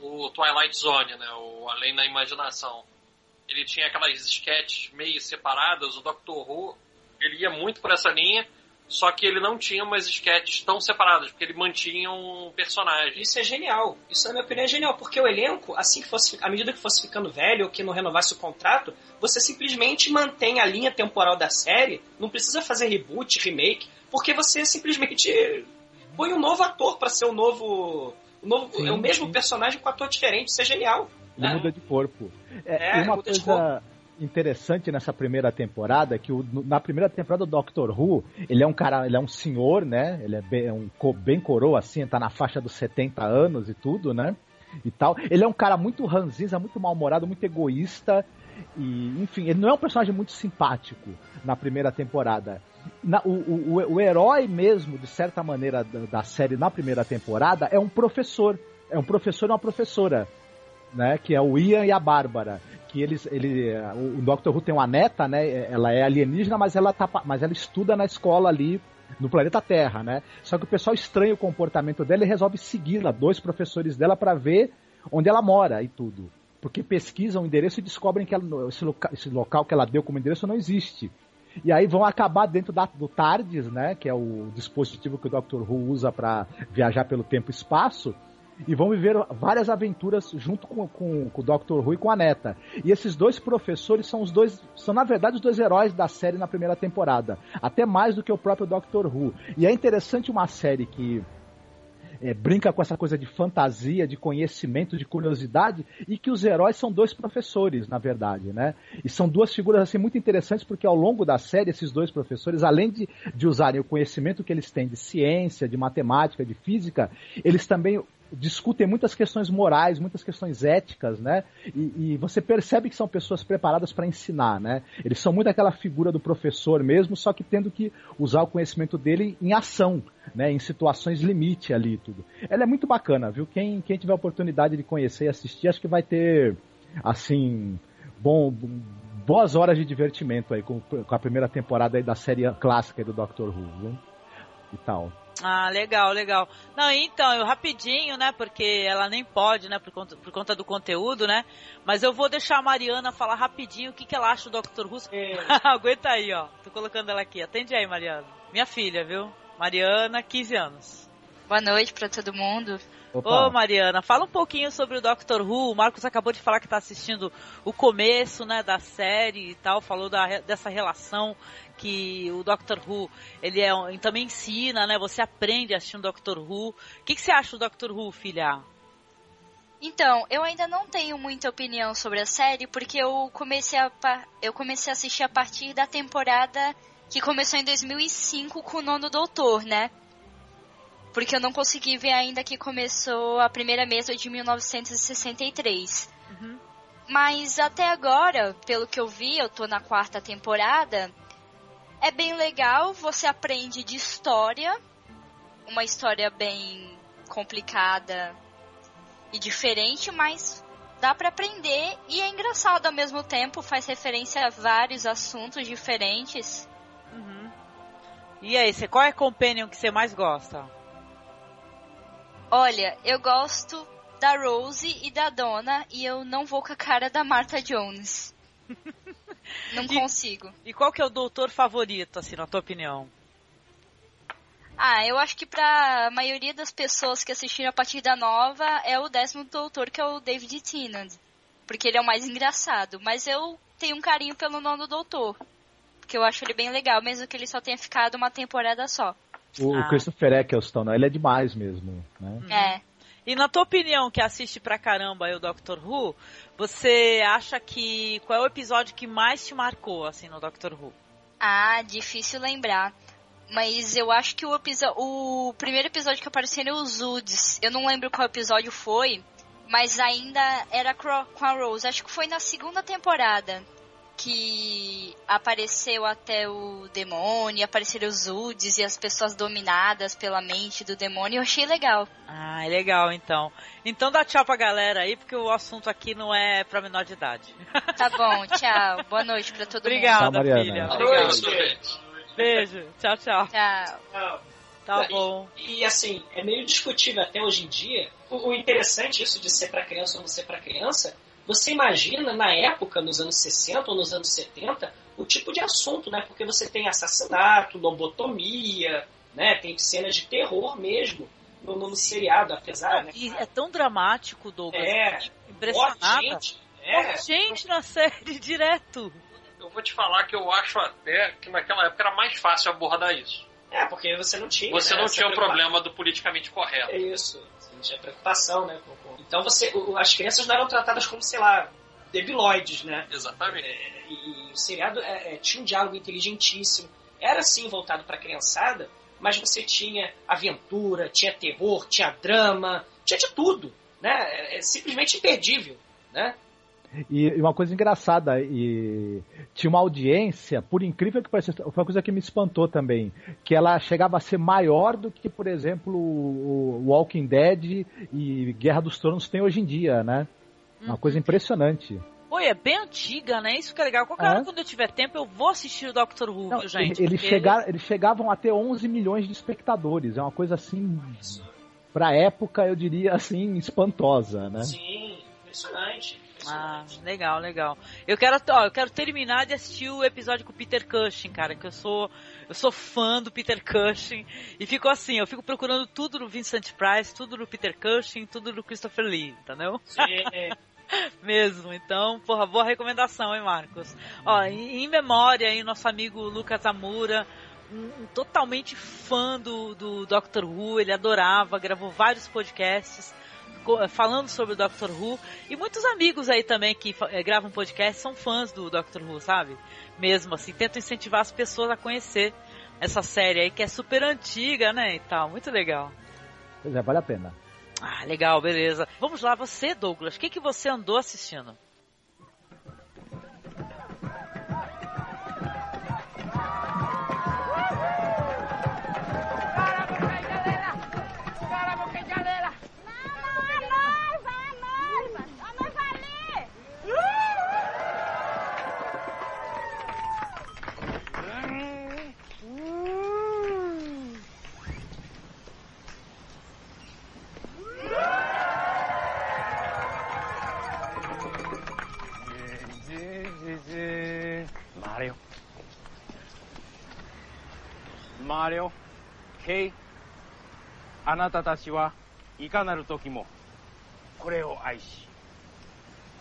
o Twilight Zone, né? O Além da Imaginação. Ele tinha aquelas sketches meio separadas, o Doctor Who, ele ia muito por essa linha, só que ele não tinha umas sketches tão separadas, porque ele mantinha um personagem. Isso é genial. Isso, na minha opinião, é genial. Porque o elenco, assim que fosse, à medida que fosse ficando velho ou que não renovasse o contrato, você simplesmente mantém a linha temporal da série, não precisa fazer reboot, remake, porque você simplesmente põe um novo ator para ser o novo. O novo Sim, é o mesmo sim. personagem com ator diferente. Isso é genial. Ele né? muda de corpo. É, É, uma muda de coisa interessante nessa primeira temporada, que o- na primeira temporada do Doctor Who, ele é um cara, ele é um senhor, né? Ele é bem, é um bem coroa, assim, tá na faixa dos 70 anos e tudo, né? E tal. Ele é um cara muito ranzinza, muito mal-humorado, muito egoísta. E, enfim, ele não é um personagem muito simpático na primeira temporada. Na- o, o, o- o herói mesmo, de certa maneira, da, da série na primeira temporada é um professor. É um professor e uma professora né, que é o Ian e a Bárbara, que eles, ele, o o Dr. Who tem uma neta, né, ela é alienígena, mas ela tá, mas ela estuda na escola ali no planeta Terra, né? Só que o pessoal estranha o comportamento dela e resolve segui-la, dois professores dela para ver onde ela mora e tudo. Porque pesquisam o endereço e descobrem que ela- esse, loca, esse local que ela deu como endereço não existe. E aí vão acabar dentro da- do TARDIS, né, que é o dispositivo que o Dr. Who usa para viajar pelo tempo e espaço, e vão viver várias aventuras junto com, com, com o Dr. Who e com a neta. E esses dois professores são os dois, são na verdade os dois heróis da série na primeira temporada, até mais do que o próprio Dr. Who. E é interessante uma série que é, brinca com essa coisa de fantasia, de conhecimento, de curiosidade, e que os heróis são dois professores, na verdade, né? E são duas figuras assim muito interessantes porque ao longo da série esses dois professores, além de, de usarem o conhecimento que eles têm de ciência, de matemática, de física, eles também discutem muitas questões morais, muitas questões éticas, né? E, e você percebe que são pessoas preparadas para ensinar, né? Eles são muito aquela figura do professor mesmo, só que tendo que usar o conhecimento dele em ação, né? Em situações limite ali tudo. Ela é muito bacana, viu? Quem, quem tiver oportunidade de conhecer e assistir, acho que vai ter, assim, bom, boas horas de divertimento aí com, com a primeira temporada da série clássica do Doctor Who, viu? E tal. Ah, legal, legal. Não, então, eu rapidinho, né, porque ela nem pode, né, por conta, por conta do conteúdo, né, mas eu vou deixar a Mariana falar rapidinho o que, que ela acha do Dr. Who. É. Aguenta aí, ó, tô colocando ela aqui. Atende aí, Mariana. Minha filha, viu? Mariana, 15 anos. Boa noite pra todo mundo. Ô, Mariana, fala um pouquinho sobre o Doctor Who. O Marcos acabou de falar que está assistindo o começo, né, da série e tal, falou da, dessa relação que o Doctor Who, ele é, também ensina, né, você aprende assistindo Doctor Who. O que, que você acha do Doctor Who, filha? Então, eu ainda não tenho muita opinião sobre a série, porque eu comecei a, eu comecei a assistir a partir da temporada que começou em 2005 com o Nono Doutor, né? porque eu não consegui ver ainda que começou a primeira mesa de 1963. Uhum. Mas até agora, pelo que eu vi, eu tô na quarta temporada, é bem legal, você aprende de história, uma história bem complicada e diferente, mas dá para aprender e é engraçado ao mesmo tempo, faz referência a vários assuntos diferentes. Uhum. E aí, você, qual é a companion que você mais gosta? Olha, eu gosto da Rose e da Donna e eu não vou com a cara da Martha Jones. não e, consigo. E qual que é o doutor favorito, assim, na tua opinião? Ah, eu acho que pra maioria das pessoas que assistiram a partir da nova é o décimo doutor, que é o David Tennant. Porque ele é o mais engraçado. Mas eu tenho um carinho pelo nono doutor. Porque eu acho ele bem legal, mesmo que ele só tenha ficado uma temporada só. O ah. Christopher Eccleston, ele é demais mesmo, né? É. E na tua opinião, que assiste pra caramba aí o Doctor Who, você acha que qual é o episódio que mais te marcou assim no Doctor Who? Ah, difícil lembrar. Mas eu acho que o o primeiro episódio que apareceu era os Uds. Eu não lembro qual episódio foi, mas ainda era com a Rose. Acho que foi na segunda temporada que apareceu até o demônio, apareceram os Uds e as pessoas dominadas pela mente do demônio. Eu achei legal. Ah, é legal então. Então dá tchau pra galera aí, porque o assunto aqui não é pra menor de idade. Tá bom, tchau. Boa noite pra todo Obrigada, mundo. Obrigada, filha. Obrigado. Obrigado. Beijo. Tchau, tchau. Tchau. Não. Tá E- bom. E, assim, é meio discutível até hoje em dia. O, o interessante isso de ser para criança ou não ser para criança, você imagina na época, nos anos 60 ou nos anos 70, o tipo de assunto, né? Porque você tem assassinato, lobotomia, né? Tem cenas de terror mesmo no, no seriado, apesar, né? E é tão dramático, Douglas. É, Impressionada. gente, é. Gente na série direto. Eu vou te falar que eu acho até que naquela época era mais fácil abordar isso. É, porque você não tinha. Você né, não essa tinha o problema do politicamente correto. É isso. Você não tinha preocupação, né? com- com- Então você, as crianças não eram tratadas como, sei lá, debilóides, né? Exatamente. É, e, e o seriado é, é, tinha um diálogo inteligentíssimo. Era sim voltado para a criançada, mas você tinha aventura, tinha terror, tinha drama, tinha de tudo, né? É, é simplesmente imperdível, né? E e uma coisa engraçada, e tinha uma audiência, por incrível que pareça, foi uma coisa que me espantou também, que ela chegava a ser maior do que, por exemplo, o Walking Dead e Guerra dos Tronos tem hoje em dia, né? Uma coisa impressionante. Oi, é bem antiga, né? Isso que é legal. Qualquer É. hora, quando eu tiver tempo, eu vou assistir o Doctor Who, Não, gente? eles, chegaram, eles chegavam a ter 11 milhões de espectadores, é uma coisa assim, pra época, eu diria assim, espantosa, né? Sim, impressionante. Ah, legal, legal. Eu quero, ó, eu quero terminar de assistir o episódio com o Peter Cushing, cara, que eu sou, eu sou fã do Peter Cushing e fico assim, eu fico procurando tudo no Vincent Price, tudo no Peter Cushing, tudo no Christopher Lee, entendeu? Mesmo, então, porra, boa recomendação, hein, Marcos? Ó, em, em memória aí, nosso amigo Lucas Amura, um, totalmente fã do, do Doctor Who, ele adorava, gravou vários podcasts falando sobre o Doctor Who, e muitos amigos aí também que eh, gravam podcast são fãs do Doctor Who, sabe? Mesmo assim, tentam incentivar as pessoas a conhecer essa série aí, que é super antiga, né, e tal, muito legal. Pois é, vale a pena. Ah, legal, beleza. Vamos lá, você, Douglas, o que, que você andou assistindo? Kei, あなたたちはいかなる時もこれを愛し、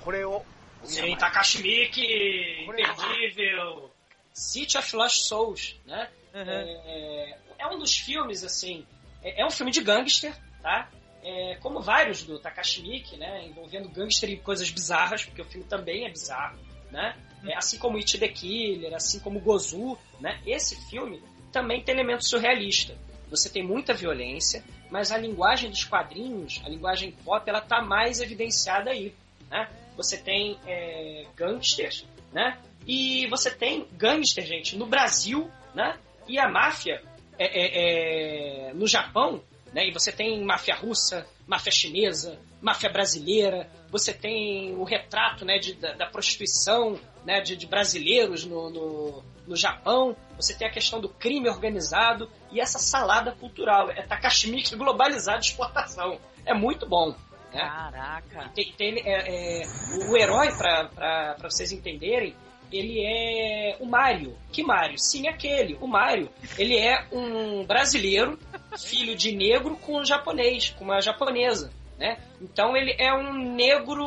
これを Sim, Takashi Miike, imperdível. City of Lost Souls, né? É, é um dos filmes, assim, é, é um filme de gangster, tá? É, como vários do Takashi Miike, né? Envolvendo gangster e coisas bizarras, porque o filme também é bizarro, né? É, assim como It the Killer, assim como Gozu, né? Esse filme também tem elemento surrealista. Você tem muita violência, mas a linguagem dos quadrinhos, a linguagem pop, ela tá mais evidenciada aí, né? Você tem é, gangsters, né? E você tem gangster, gente, no Brasil, né? E a máfia é, é, é, no Japão, né? E você tem máfia russa, máfia chinesa, máfia brasileira. Você tem o retrato, né, de, da, da prostituição, né, de, de brasileiros no, no, no, Japão. Você tem a questão do crime organizado e essa salada cultural. É Takashi Miike globalizado de exportação. É muito bom. Né? Caraca! Tem, tem, é, é, o, o herói, para vocês entenderem, ele é o Mário. Que Mário? Sim, aquele. O Mário, ele é um brasileiro, filho de negro com um japonês, com uma japonesa, né? Então ele é um negro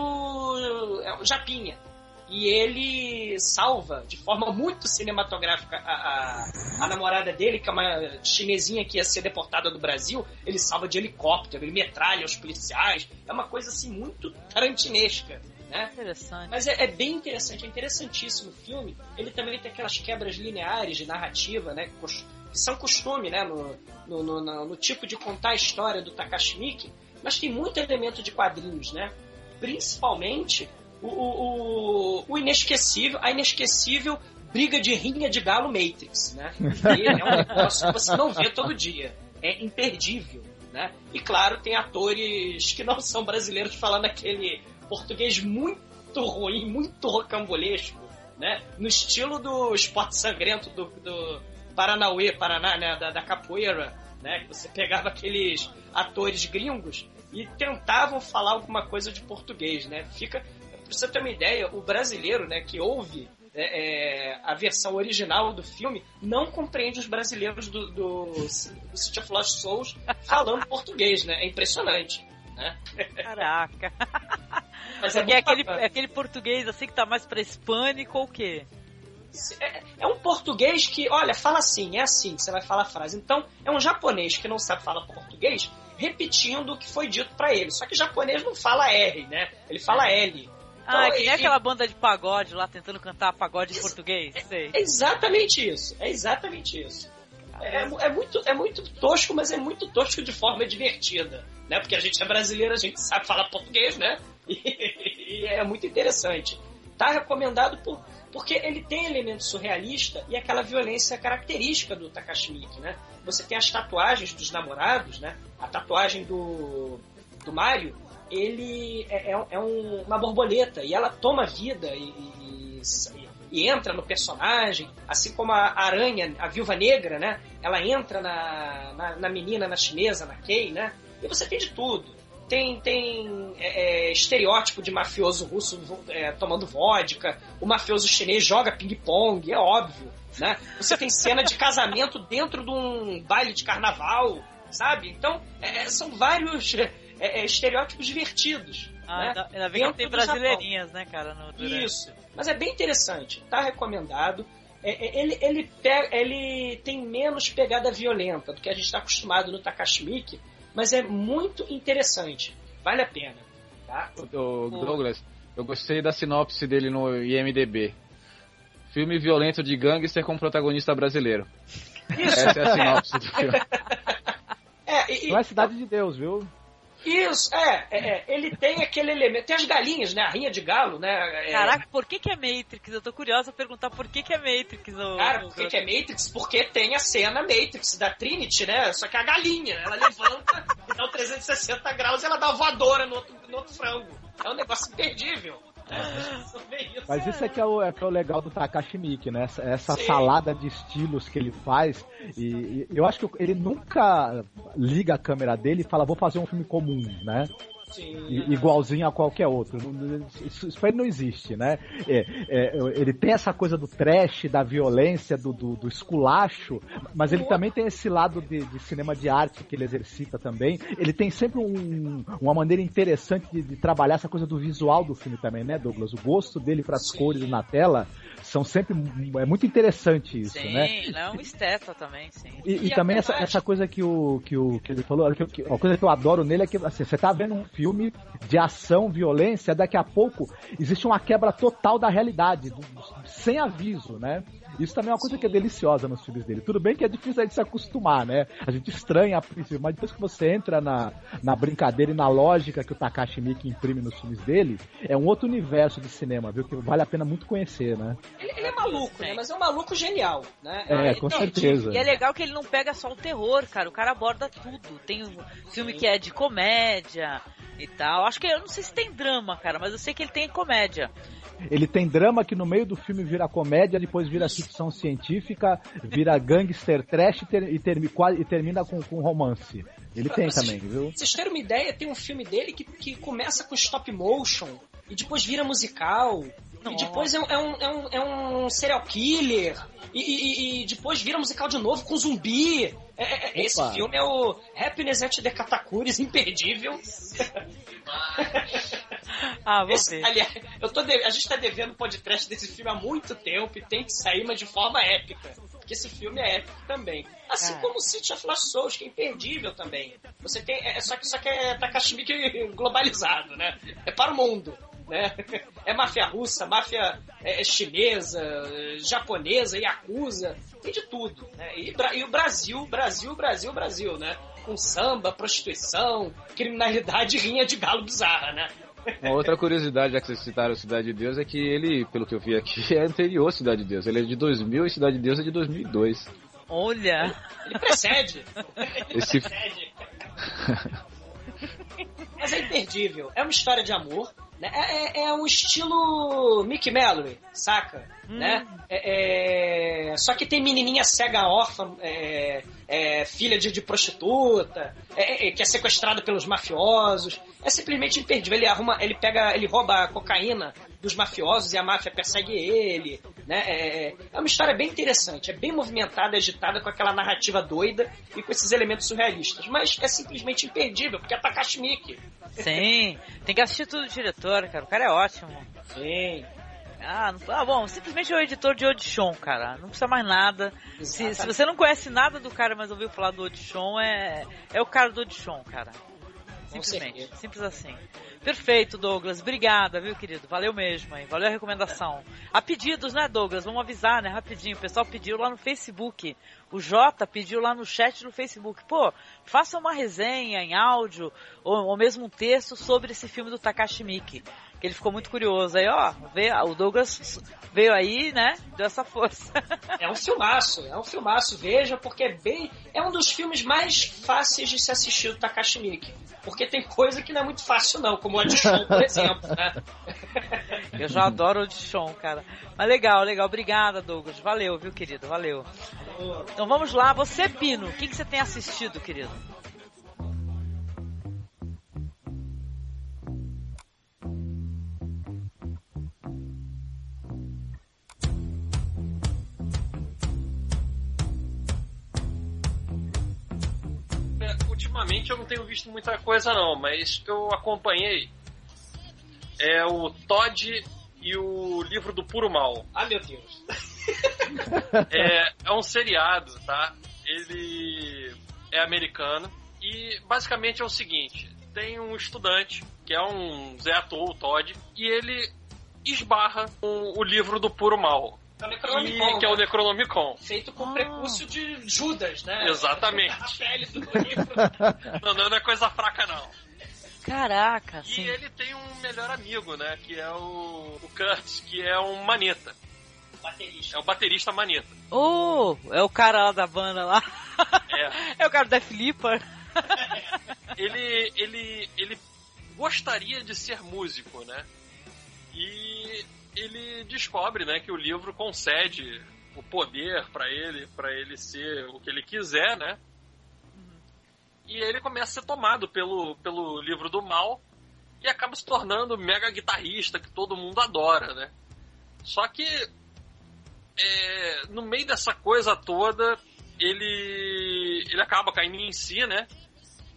é um japinha. E ele salva de forma muito cinematográfica a, a, a, namorada dele, que é uma chinesinha que ia ser deportada do Brasil. Ele salva de helicóptero, ele metralha os policiais. É uma coisa assim muito tarantinesca. Né? Interessante. Mas é, é, bem interessante, é interessantíssimo o filme. Ele também tem aquelas quebras lineares de narrativa, né? Que são costume, né? No, no, no, no tipo de contar a história do Takashi Miike. Mas tem muito elemento de quadrinhos, né? Principalmente o, o, o inesquecível, a inesquecível briga de rinha de galo Matrix, né? É um negócio que você não vê todo dia. É imperdível, né? E claro, tem atores que não são brasileiros falando aquele português muito ruim, muito rocambolesco, né? No estilo do esporte sangrento do, do Paranauê, Paraná, né? Da, da capoeira, né? Que você pegava aqueles atores gringos e tentavam falar alguma coisa de português, né? Fica, pra você ter uma ideia, o brasileiro, né? Que ouve é, é, a versão original do filme não compreende os brasileiros do, do, do City of Lost Souls falando português, né? É impressionante. Né? Caraca! Mas é, é aquele, é aquele português assim que tá mais pra hispânico ou o quê? É, é, um português que, olha, fala assim, é assim que você vai falar a frase. Então, é um japonês que não sabe falar português, repetindo o que foi dito para ele. Só que japonês não fala R, né? Ele fala L. Ah, que nem aquela banda de pagode lá tentando cantar pagode em português. Sei. É exatamente isso. É exatamente isso. É, é, muito, é muito tosco, mas é muito tosco de forma divertida. Né? Porque a gente é brasileiro, a gente sabe falar português, né? E, e é muito interessante. Tá recomendado por, porque ele tem elemento surrealista e aquela violência característica do Takashi Miike, né? Você tem as tatuagens dos namorados, né? A tatuagem do, do Mario, ele é, é, é um, uma borboleta e ela toma vida e, e, e, entra no personagem, assim como a aranha, a viúva negra, né? Ela entra na, na, na menina, na chinesa, na Kei, né? E você tem de tudo tem, tem é, é, estereótipo de mafioso russo é, tomando vodka, o mafioso chinês joga ping-pong, é óbvio, né? Você tem cena de casamento dentro de um baile de carnaval, sabe? Então, é, são vários é, é, estereótipos divertidos. Ah, né? ainda, ainda bem que tem brasileirinhas, né, cara? No, Isso, mas é bem interessante, tá recomendado. ele, ele, pega, ele tem menos pegada violenta do que a gente está acostumado no Takashi Miike, mas é muito interessante. Vale a pena. Tá? O, Douglas, eu gostei da sinopse dele no IMDB. Filme violento de gangster com protagonista brasileiro. Isso. Essa é a sinopse do filme. É, e, Não é Cidade de Deus, viu? Isso, é, é, é, ele tem aquele elemento. Tem as galinhas, né? A rinha de galo, né? É... Caraca, por que, que é Matrix? Eu tô curiosa a perguntar por que, que é Matrix. Cara, por que, que é Matrix? Porque tem a cena Matrix da Trinity, né? Só que a galinha, ela levanta dá um 360 graus e ela dá voadora no outro, no outro frango. É um negócio imperdível. Mas isso é que é o, é que é o legal do Takashi Miike, né? Essa, essa salada de estilos que ele faz. E, e, eu acho que ele nunca liga a câmera dele e fala, vou fazer um filme comum, né? Igualzinho a qualquer outro. Isso, isso ele não existe, né? É, é, ele tem essa coisa do trash, da violência, do, do, do esculacho, mas ele também tem esse lado de, de cinema de arte que ele exercita também. Ele tem sempre um- uma maneira interessante de, de trabalhar essa coisa do visual do filme também, né, Douglas? O gosto dele para as cores na tela são sempre é muito interessante isso, Sim, né? ele é um esteta também, sim. E, e também essa, essa coisa que o, que o que ele falou, que, que- uma coisa que eu adoro nele é que assim, você tá vendo um filme de ação, violência, daqui a pouco existe uma quebra total da realidade, sem aviso, né? Isso também é uma coisa que é deliciosa nos filmes dele. Tudo bem que é difícil a gente se acostumar, né? A gente estranha a princípio, mas depois que você entra na, na brincadeira e na lógica que o Takashi Miike imprime nos filmes dele, é um outro universo de cinema, viu? Que vale a pena muito conhecer, né? Ele, ele é maluco, né? Mas é um maluco genial, né? É, com não, certeza. E é legal que ele não pega só o terror, cara. O cara aborda tudo. Tem um filme que é de comédia e tal. Acho que eu não sei se tem drama, cara, mas eu sei que ele tem comédia. Ele tem drama que no meio do filme vira comédia, depois vira ficção científica, vira gangster trash e, ter- e quase- e termina com, com romance. Ele tem também, viu? Pra vocês terem uma ideia, tem um filme dele que, que começa com stop motion e depois vira musical. E depois é um, é um, é um, é um serial killer. E, e- e depois vira musical de novo com zumbi. É- é- é- esse filme é o Happiness at the Katakuris, imperdível. Ah, vou Esse- ver. aliás, eu tô de- a gente tá devendo podcast desse filme há muito tempo e tem que sair, mas de forma épica. Porque esse filme é épico também. Assim Cara. como City of Lost Souls, que é imperdível também. Você tem. É, só, que, só que é Takashi Miike globalizado, né? É para o mundo. Né? É máfia russa, máfia é, chinesa, é, japonesa, yakuza, tem de tudo. Né? E, e o Brasil, Brasil, Brasil, Brasil, né? Com samba, prostituição, criminalidade e rinha de galo bizarra, né? Uma outra curiosidade, já que vocês citaram Cidade de Deus, é que ele, pelo que eu vi aqui, é anterior à Cidade de Deus. Ele é de 2000 e Cidade de Deus é de 2002. Olha. Ele precede. Esse... Mas é imperdível. É uma história de amor. Né? É, é, é um estilo Mickey Mallory, saca? Né? É, é- Só que tem menininha cega órfã, é, é, filha de, de prostituta, é, é, que é sequestrada pelos mafiosos. É simplesmente imperdível. Ele arruma, ele pega, ele rouba a cocaína dos mafiosos e a máfia persegue ele. Né? É, é uma história bem interessante, é bem movimentada, agitada, com aquela narrativa doida e com esses elementos surrealistas. Mas é simplesmente imperdível, porque é Takashi Miike. Sim, tem que assistir tudo do diretor, cara. O cara é ótimo. Sim. Ah, não- ah, bom, simplesmente é o editor de Audition, cara. Não precisa mais nada. Se, se você não conhece nada do cara, mas ouviu falar do Audition, é, é o cara do Audition, cara. Simplesmente. Simples assim. Perfeito, Douglas. Obrigada, viu, querido? Valeu mesmo, hein? Valeu a recomendação. Há pedidos, né, Douglas? Vamos avisar, né? Rapidinho. O pessoal pediu lá no Facebook. O Jota pediu lá no chat do Facebook. Pô, faça uma resenha em áudio ou, ou mesmo um texto sobre esse filme do Takashi Miike. Ele ficou muito curioso. Aí, ó, veio, o Douglas veio aí, né? Deu essa força. É um filmaço, é um filmaço, veja, porque é bem. É um dos filmes mais fáceis de se assistir do Takashi Miike. Porque tem coisa que não é muito fácil, não, como o Audition, por exemplo, né? Eu já adoro o Audition, cara. Mas legal, legal. Obrigada, Douglas. Valeu, viu, querido? Valeu. Então vamos lá. Você, Pino, o que, que você tem assistido, querido? Ultimamente eu não tenho visto muita coisa não, mas eu acompanhei é o Todd e o livro do puro mal. Ah, meu Deus. É, é um seriado, tá? Ele é americano e basicamente é o seguinte: tem um estudante que é um Zé Ator, o Todd, e ele esbarra com o livro do puro mal. É o Necronomicon, E- que é o? Necronomicon. Feito com prepúcio de Judas, né? Exatamente. A pele do livro. Não, não é coisa fraca, não. Caraca, E ele tem um melhor amigo, né? Que é o, o Kurt, que é um maneta. Baterista. É o baterista maneta. Oh, é o cara lá da banda lá. É. É o cara da Flipper. ele, ele, ele gostaria de ser músico, né? E ele descobre, né, que o livro concede o poder para ele, para ele ser o que ele quiser, né? E ele começa a ser tomado pelo, pelo livro do mal e acaba se tornando mega guitarrista que todo mundo adora, né? Só que é, no meio dessa coisa toda, ele ele acaba caindo em si, né?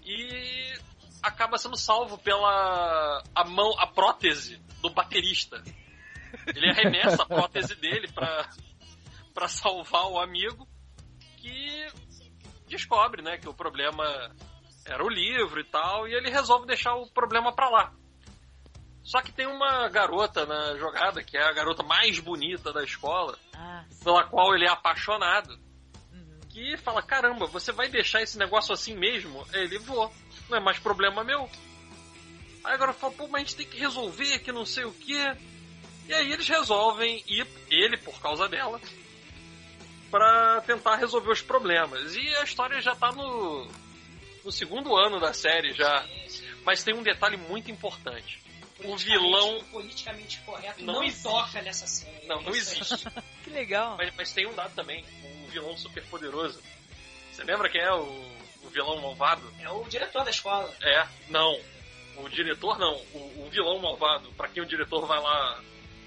E acaba sendo salvo pela a mão, a prótese do baterista. Ele arremessa a prótese dele pra, pra salvar o amigo que descobre, né, que o problema era o livro e tal, e ele resolve deixar o problema pra lá. Só que tem uma garota na jogada, que é a garota mais bonita da escola, Ah, pela qual ele é apaixonado, que fala: caramba, você vai deixar esse negócio assim mesmo? Ele vou, não é mais problema meu. Aí agora fala: pô, mas a gente tem que resolver que não sei o que. E aí eles resolvem ir, ele por causa dela, pra tentar resolver os problemas. E a história já tá no, no segundo ano da série já. Mas tem um detalhe muito importante. O vilão. politicamente correto Não não, existe. nessa série. Não, não existe. que legal. Mas, mas tem um dado também, um vilão super poderoso. Você lembra quem é o, o vilão malvado? É o diretor da escola. É, não. O diretor não, o, o vilão malvado, pra quem o diretor vai lá.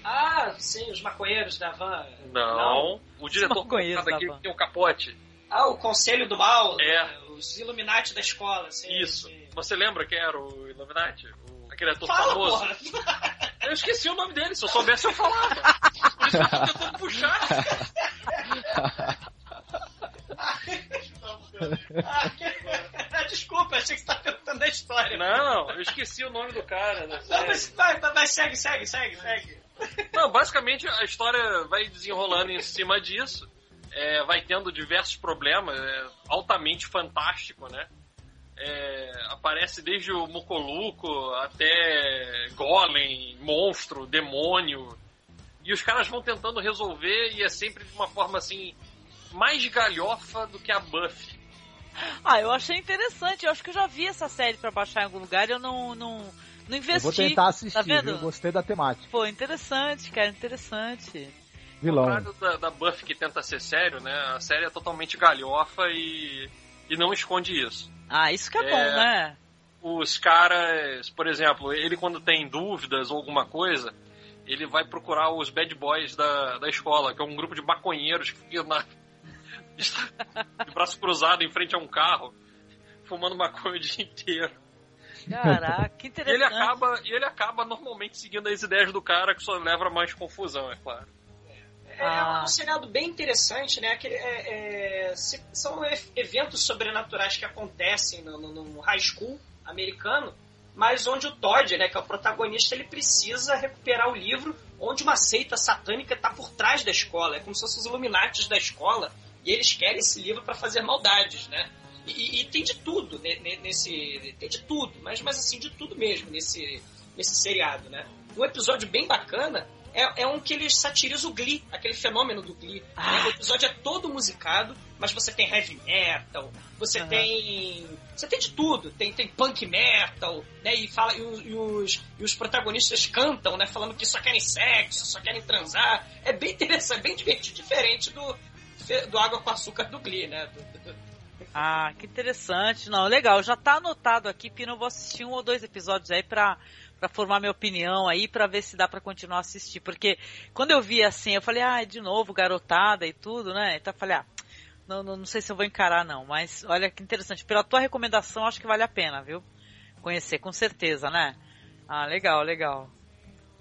Ah, sim, os maconheiros da van. Não. O diretor maconheiros malvado da aqui van. tem o capote. Ah, o Conselho do Mal. É. Os Illuminati da escola. Sim, Isso. sim. Você lembra quem era o Illuminati? O, aquele ator Fala, famoso. porra. Eu esqueci o nome dele, se eu soubesse eu falava. Por isso que eu tô tentando puxar. Ah, Desculpa, achei que você tá perguntando a história. Não, eu esqueci o nome do cara. Né? Não, mas vai, vai, vai, segue, segue, segue, segue. Não, basicamente a história vai desenrolando em cima disso. É, vai tendo diversos problemas, é altamente fantástico, né? É, aparece desde o Mocoluco até Golem, monstro, demônio. E os caras vão tentando resolver e é sempre de uma forma assim, mais galhofa do que a Buffy. Ah, eu achei interessante. Eu acho que eu já vi essa série pra baixar em algum lugar e eu não, não, não investi. Eu vou tentar assistir, tá vendo? viu? Gostei da temática. Pô, interessante, cara, interessante. Vilão. Ao contrário da, da Buffy que tenta ser sério, né? A série é totalmente galhofa e, e não esconde isso. Ah, isso que é, É. bom, né? Os caras, por exemplo, ele quando tem dúvidas ou alguma coisa, ele vai procurar os bad boys da, da escola, que é um grupo de maconheiros que fica na, de braço cruzado em frente a um carro, fumando maconha o dia inteiro. Caraca, que E interessante. ele acaba, e ele acaba normalmente seguindo as ideias do cara, que só leva a mais confusão, é claro. É Ah. um seriado bem interessante, né? Aquele, é, é, se- são e- eventos sobrenaturais que acontecem no, no- no high school americano, mas onde o Todd, né, que é o protagonista, ele precisa recuperar o livro onde uma seita satânica está por trás da escola. É como se fossem os Illuminates da escola e eles querem esse livro para fazer maldades, né? E, e- tem de tudo ne- ne- nesse. Tem de tudo, mas, mas assim, de tudo mesmo nesse, nesse seriado, né? Um episódio bem bacana é, é um que eles satirizam o Glee, aquele fenômeno do Glee. né? O episódio é todo musicado, mas você tem heavy metal, você Aham. tem. Você tem de tudo, tem, tem punk metal, né? E, fala, e, e os, e os protagonistas cantam, né? Falando que só querem sexo, só querem transar. É bem interessante, é bem divertido, diferente do, do Água com Açúcar do Glee, né? Do- do- Ah, que interessante. Não, legal. Já tá anotado aqui, Pino. Eu vou assistir um ou dois episódios aí pra, pra formar minha opinião aí, pra ver se dá pra continuar a assistir. Porque quando eu vi assim, eu falei, ah, de novo, garotada e tudo, né? Então eu falei, ah, não, não, não sei se eu vou encarar não. Mas olha que interessante. Pela tua recomendação, acho que vale a pena, viu? Conhecer, com certeza, né? Ah, legal, legal.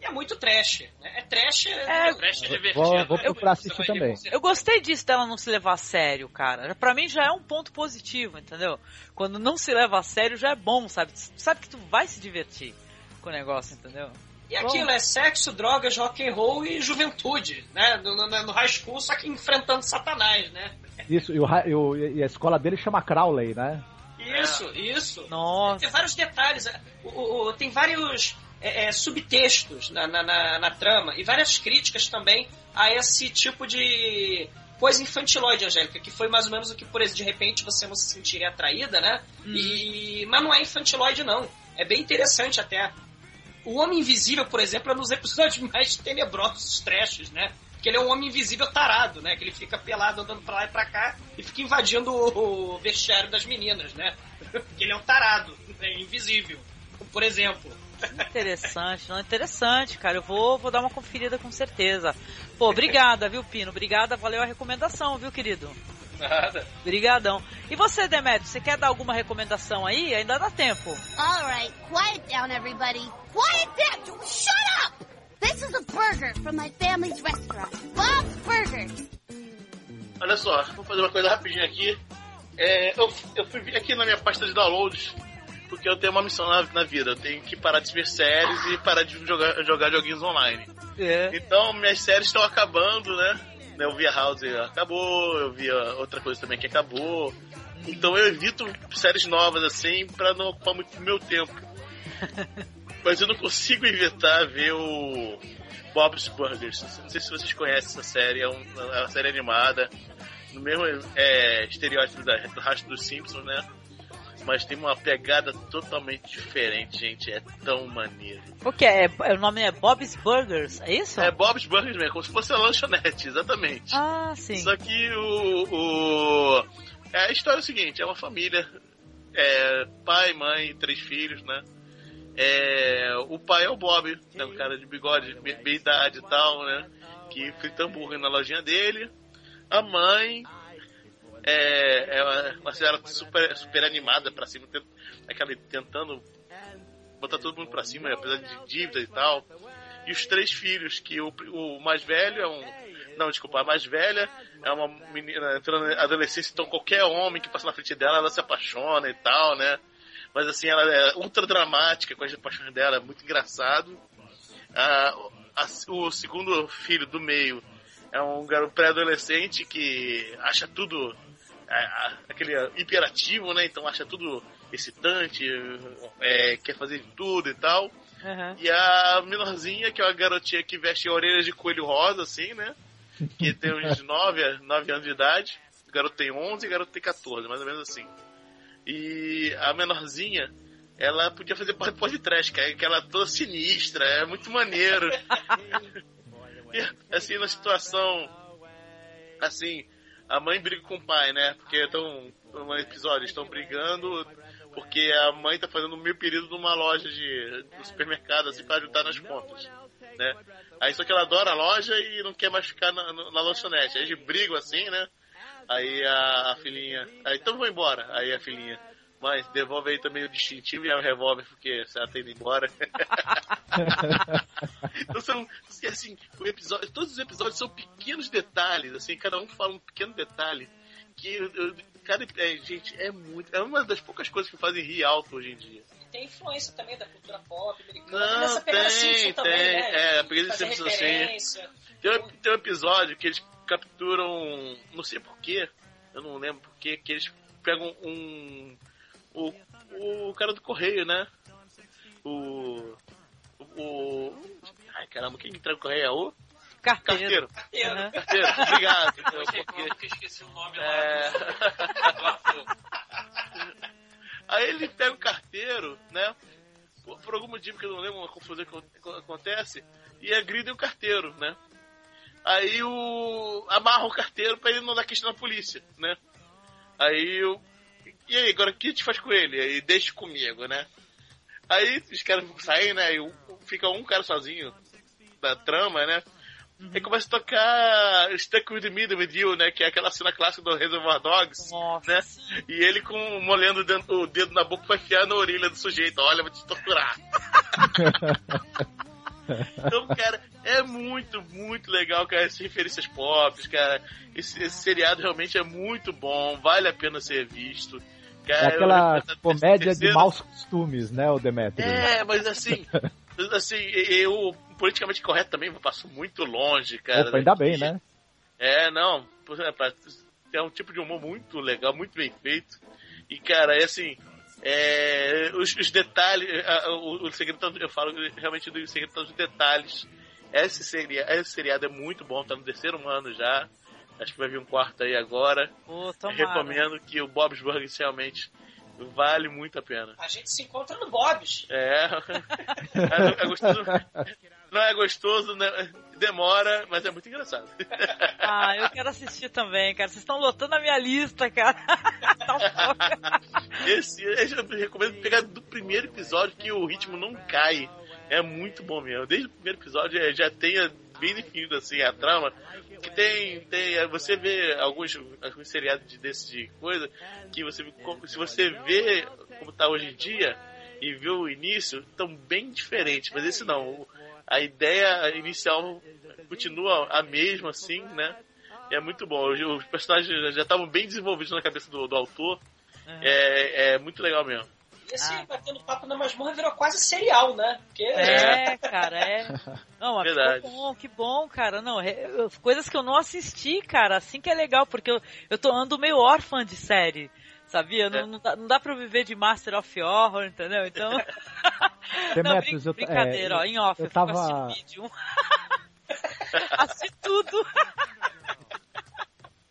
E é muito trash, né? É trash, É, Trash divertido. Vou, vou né? procurar assistir também. Eu gostei disso dela não se levar a sério, cara. Pra mim já é um ponto positivo, entendeu? Quando não se leva a sério já é bom, sabe? Sabe que tu vai se divertir com o negócio, entendeu? E aquilo é sexo, drogas, rock and roll e juventude, né? No, no, no high school, só que enfrentando Satanás, né? Isso, e, o, e a escola dele chama Crowley, né? Isso, isso. Nossa. Tem vários detalhes. é, o- o- tem vários é, é, subtextos na, na, na- na trama e várias críticas também a esse tipo de coisa infantilóide, Angélica, que foi mais ou menos o que, por exemplo, de repente você não se sentiria atraída, né? E, mas não é infantilóide, não. É bem interessante até. O Homem Invisível, por exemplo, é um dos episódios mais tenebrosos, trashes, né? Que ele é um homem invisível tarado, né? Que ele fica pelado andando pra lá e pra cá e fica invadindo o, o vestiário das meninas, né? Que ele é um tarado, né? invisível. por exemplo. Interessante, não interessante, cara. Eu vou, vou dar uma conferida com certeza. Pô, obrigada, viu, Pino? Obrigada, valeu a recomendação, viu, querido? Nada. Obrigadão. E você, Demetrio, você quer dar alguma recomendação aí? Ainda dá tempo. All right, quiet down, everybody. Quiet down! Shut up! This is a burger from my family's restaurant, Bob's Burgers. Olha só, vou fazer uma coisa rapidinho aqui. É, eu, eu fui aqui na minha pasta de downloads, porque eu tenho uma missão na, na vida. Eu tenho que parar de ver séries e parar de jogar, jogar joguinhos online. É. Então, minhas séries estão acabando, né? Eu vi a House acabou, eu vi a outra coisa também que acabou. Então eu evito séries novas assim pra não ocupar muito meu tempo. Mas eu não consigo evitar ver o Bob's Burgers. Não sei se vocês conhecem essa série, é, é uma série animada, no mesmo é, estereótipo da, do rastro dos Simpsons, né? Mas tem uma pegada totalmente diferente, gente. É tão maneiro. O que é? O nome é Bob's Burgers, é isso? É Bob's Burgers mesmo, como se fosse uma lanchonete, exatamente. Ah, sim. Só que o, o- é, a história é o seguinte, é uma família, é, pai, mãe, três filhos, né? É, o pai é o Bob, né, um cara de bigode, me- meia idade e tal, né? Que frita hambúrguer na lojinha dele. A mãe é, é uma- senhora super, super animada pra cima, aquela tentando botar todo mundo pra cima, apesar de dívida e tal. E os três filhos, que o, o mais velho é um. Não, desculpa, a mais velha é uma menina entrando na adolescência, então qualquer homem que passa na frente dela, ela se apaixona e tal, né? Mas assim, ela é ultra dramática com as paixões dela, é muito engraçado. Ah, a- o segundo filho do meio é um garoto pré-adolescente que acha tudo aquele hiperativo, né? Então acha tudo excitante, é, quer fazer de tudo e tal. Uhum. E a menorzinha, que é uma garotinha que veste orelhas de coelho rosa, assim, né? Que tem uns 9, 9 anos de idade. O garoto tem 11 e o garoto tem 14, mais ou menos assim. E a menorzinha, ela podia fazer parte do podcast, que é aquela toda sinistra, é muito maneiro. e, assim, na situação, assim, a mãe briga com o pai, né? Porque estão, no episódio, estão brigando porque a mãe tá fazendo meio período numa loja de, supermercado, assim, pra ajudar nas contas, né? Aí só que ela adora a loja e não quer mais ficar na, na lanchonete. Aí eles brigam assim, né? Aí a, a filhinha, aí então vou embora. Aí a filhinha, mãe, devolve aí também o distintivo e o revólver, porque você ela tá indo embora. então são, assim, o episódio, todos os episódios são pequenos detalhes, assim, cada um fala um pequeno detalhe. Que eu, eu- cada, é, gente, é muito. É uma das poucas coisas que fazem rir alto hoje em dia. Tem influência também da cultura pop americana. Não, pegada tem, Simpson tem. também, né? É, a pegada Fazer Simpsons, assim. Tem um, tem um episódio que eles capturam, não sei porquê, eu não lembro porquê, que eles pegam um. O, o cara do correio, né? O. O. Ai caramba, quem que entrega o correio é o? Carteiro. Carteiro. Uhum. Carteiro, obrigado. Eu achei que eu esqueci o nome É. lá. Aí ele pega o carteiro, né? Por, por algum motivo que eu não lembro, uma confusão que acon- acontece, e agridem o carteiro, né? Aí o. amarra o carteiro pra ele não dar questão na polícia, né? Aí o. E aí, agora o que a gente faz com ele? Aí deixa comigo, né? Aí os caras saem, né? E fica um cara sozinho da trama, né? Aí começa a tocar Stuck With Me, with You, né? Que é aquela cena clássica do Reservoir Dogs, né? E ele com molhando o dedo, o dedo na boca pra enfiar na orelha do sujeito. Olha, vou te torturar. Então, cara, é muito, muito legal, cara, essas referências pop, cara. Esse, esse seriado realmente é muito bom, vale a pena ser visto. É Cara, aquela eu- comédia de maus costumes, né, o Demetrio? É, mas assim, assim, eu politicamente correto também passo muito longe, cara. Opa, ainda bem, né? É, não, exemplo, é um tipo de humor muito legal, muito bem feito. E, cara, é assim, é, os, os detalhes, a- o, o segredo, tá- eu falo realmente do segredo tá dos detalhes. Esse, seria, esse seriado é muito bom, tá no terceiro ano já. Acho que vai vir um quarto aí agora. Recomendo que o Bob's Burgers realmente Vale muito a pena. A gente se encontra no Bob's. É. é, é gostoso. Não é gostoso, né? demora, mas é muito engraçado. Ah, eu quero assistir também, cara. Vocês estão lotando a minha lista, cara. tá Esse, eu recomendo pegar do primeiro episódio que o ritmo não cai. É muito bom mesmo. Desde o primeiro episódio é, já tem bem definido assim a trama. Que tem, tem é, você vê alguns, alguns seriados desse de coisa que você se você vê como tá hoje em dia e vê o início, estão bem diferentes. Mas esse não a ideia inicial continua a mesma, assim, né? E é muito bom. Os personagens já estavam bem desenvolvidos na cabeça do, do autor. Uhum. É, é muito legal mesmo. Esse ah. Batendo Papo na Masmorra virou quase serial, né? Porque... É, cara, é. Não, mas Verdade. que bom, que bom, cara. Não, é, coisas que eu não assisti, cara, assim que é legal, porque eu, eu tô ando meio órfã de série. Sabia? É. Não, não, dá, não dá pra viver de Master of Horror, entendeu? Então. Demetrius, não, brin brincadeira, é, ó, em off, eu, eu tava... vídeo. Assisti tudo.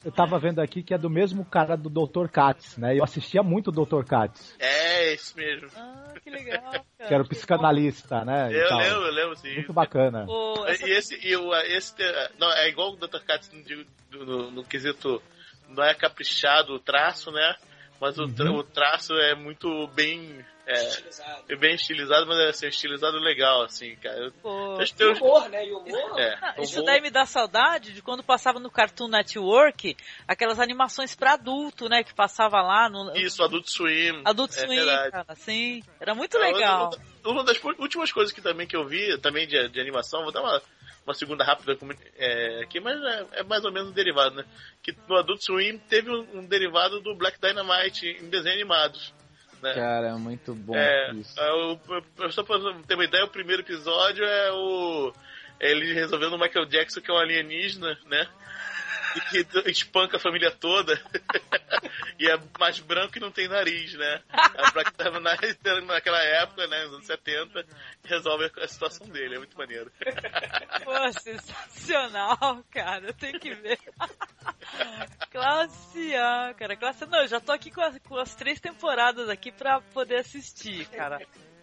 Eu tava vendo aqui que é do mesmo cara do Dr. Katz, né? Eu assistia muito o Dr. Katz. É, isso mesmo. Ah, que legal, cara. Que era o psicanalista, né? Eu lembro, eu lembro, sim. Muito bacana. Pô, essa... E esse, e o, esse, não, é igual o Dr. Katz no, no, no quesito, não é caprichado o traço, né? Mas o, tra uhum. o traço é muito bem. É, estilizado. É bem estilizado, mas é assim, estilizado legal, assim, cara. Pô, humor, né? E humor. É, ah, isso daí me dá saudade de quando passava no Cartoon Network aquelas animações para adulto, né? Que passava lá no. Isso, Adult Swim. Adult é Swim, verdade. cara, sim. Era muito é, legal. Uma, uma, das últimas coisas que também que eu vi, também de, de animação, vou dar uma uma segunda rápida é, aqui, mas é, é, mais ou menos um derivado, né? Que no Adult Swim teve um, um derivado do Black Dynamite em desenhos animados. Né? Cara, é muito bom é, isso. É, o, só pra ter uma ideia, o primeiro episódio é o. Ele resolvendo o Michael Jackson, que é um alienígena, né? E que espanca a família toda. e é mais branco e não tem nariz, né? A Black Knight naquela época, né, nos anos 70, resolve a situação dele. É muito maneiro. Pô, sensacional, cara. Tem que ver. Classe A, cara. Classe. Não, eu já tô aqui com as, com as três temporadas aqui pra poder assistir, cara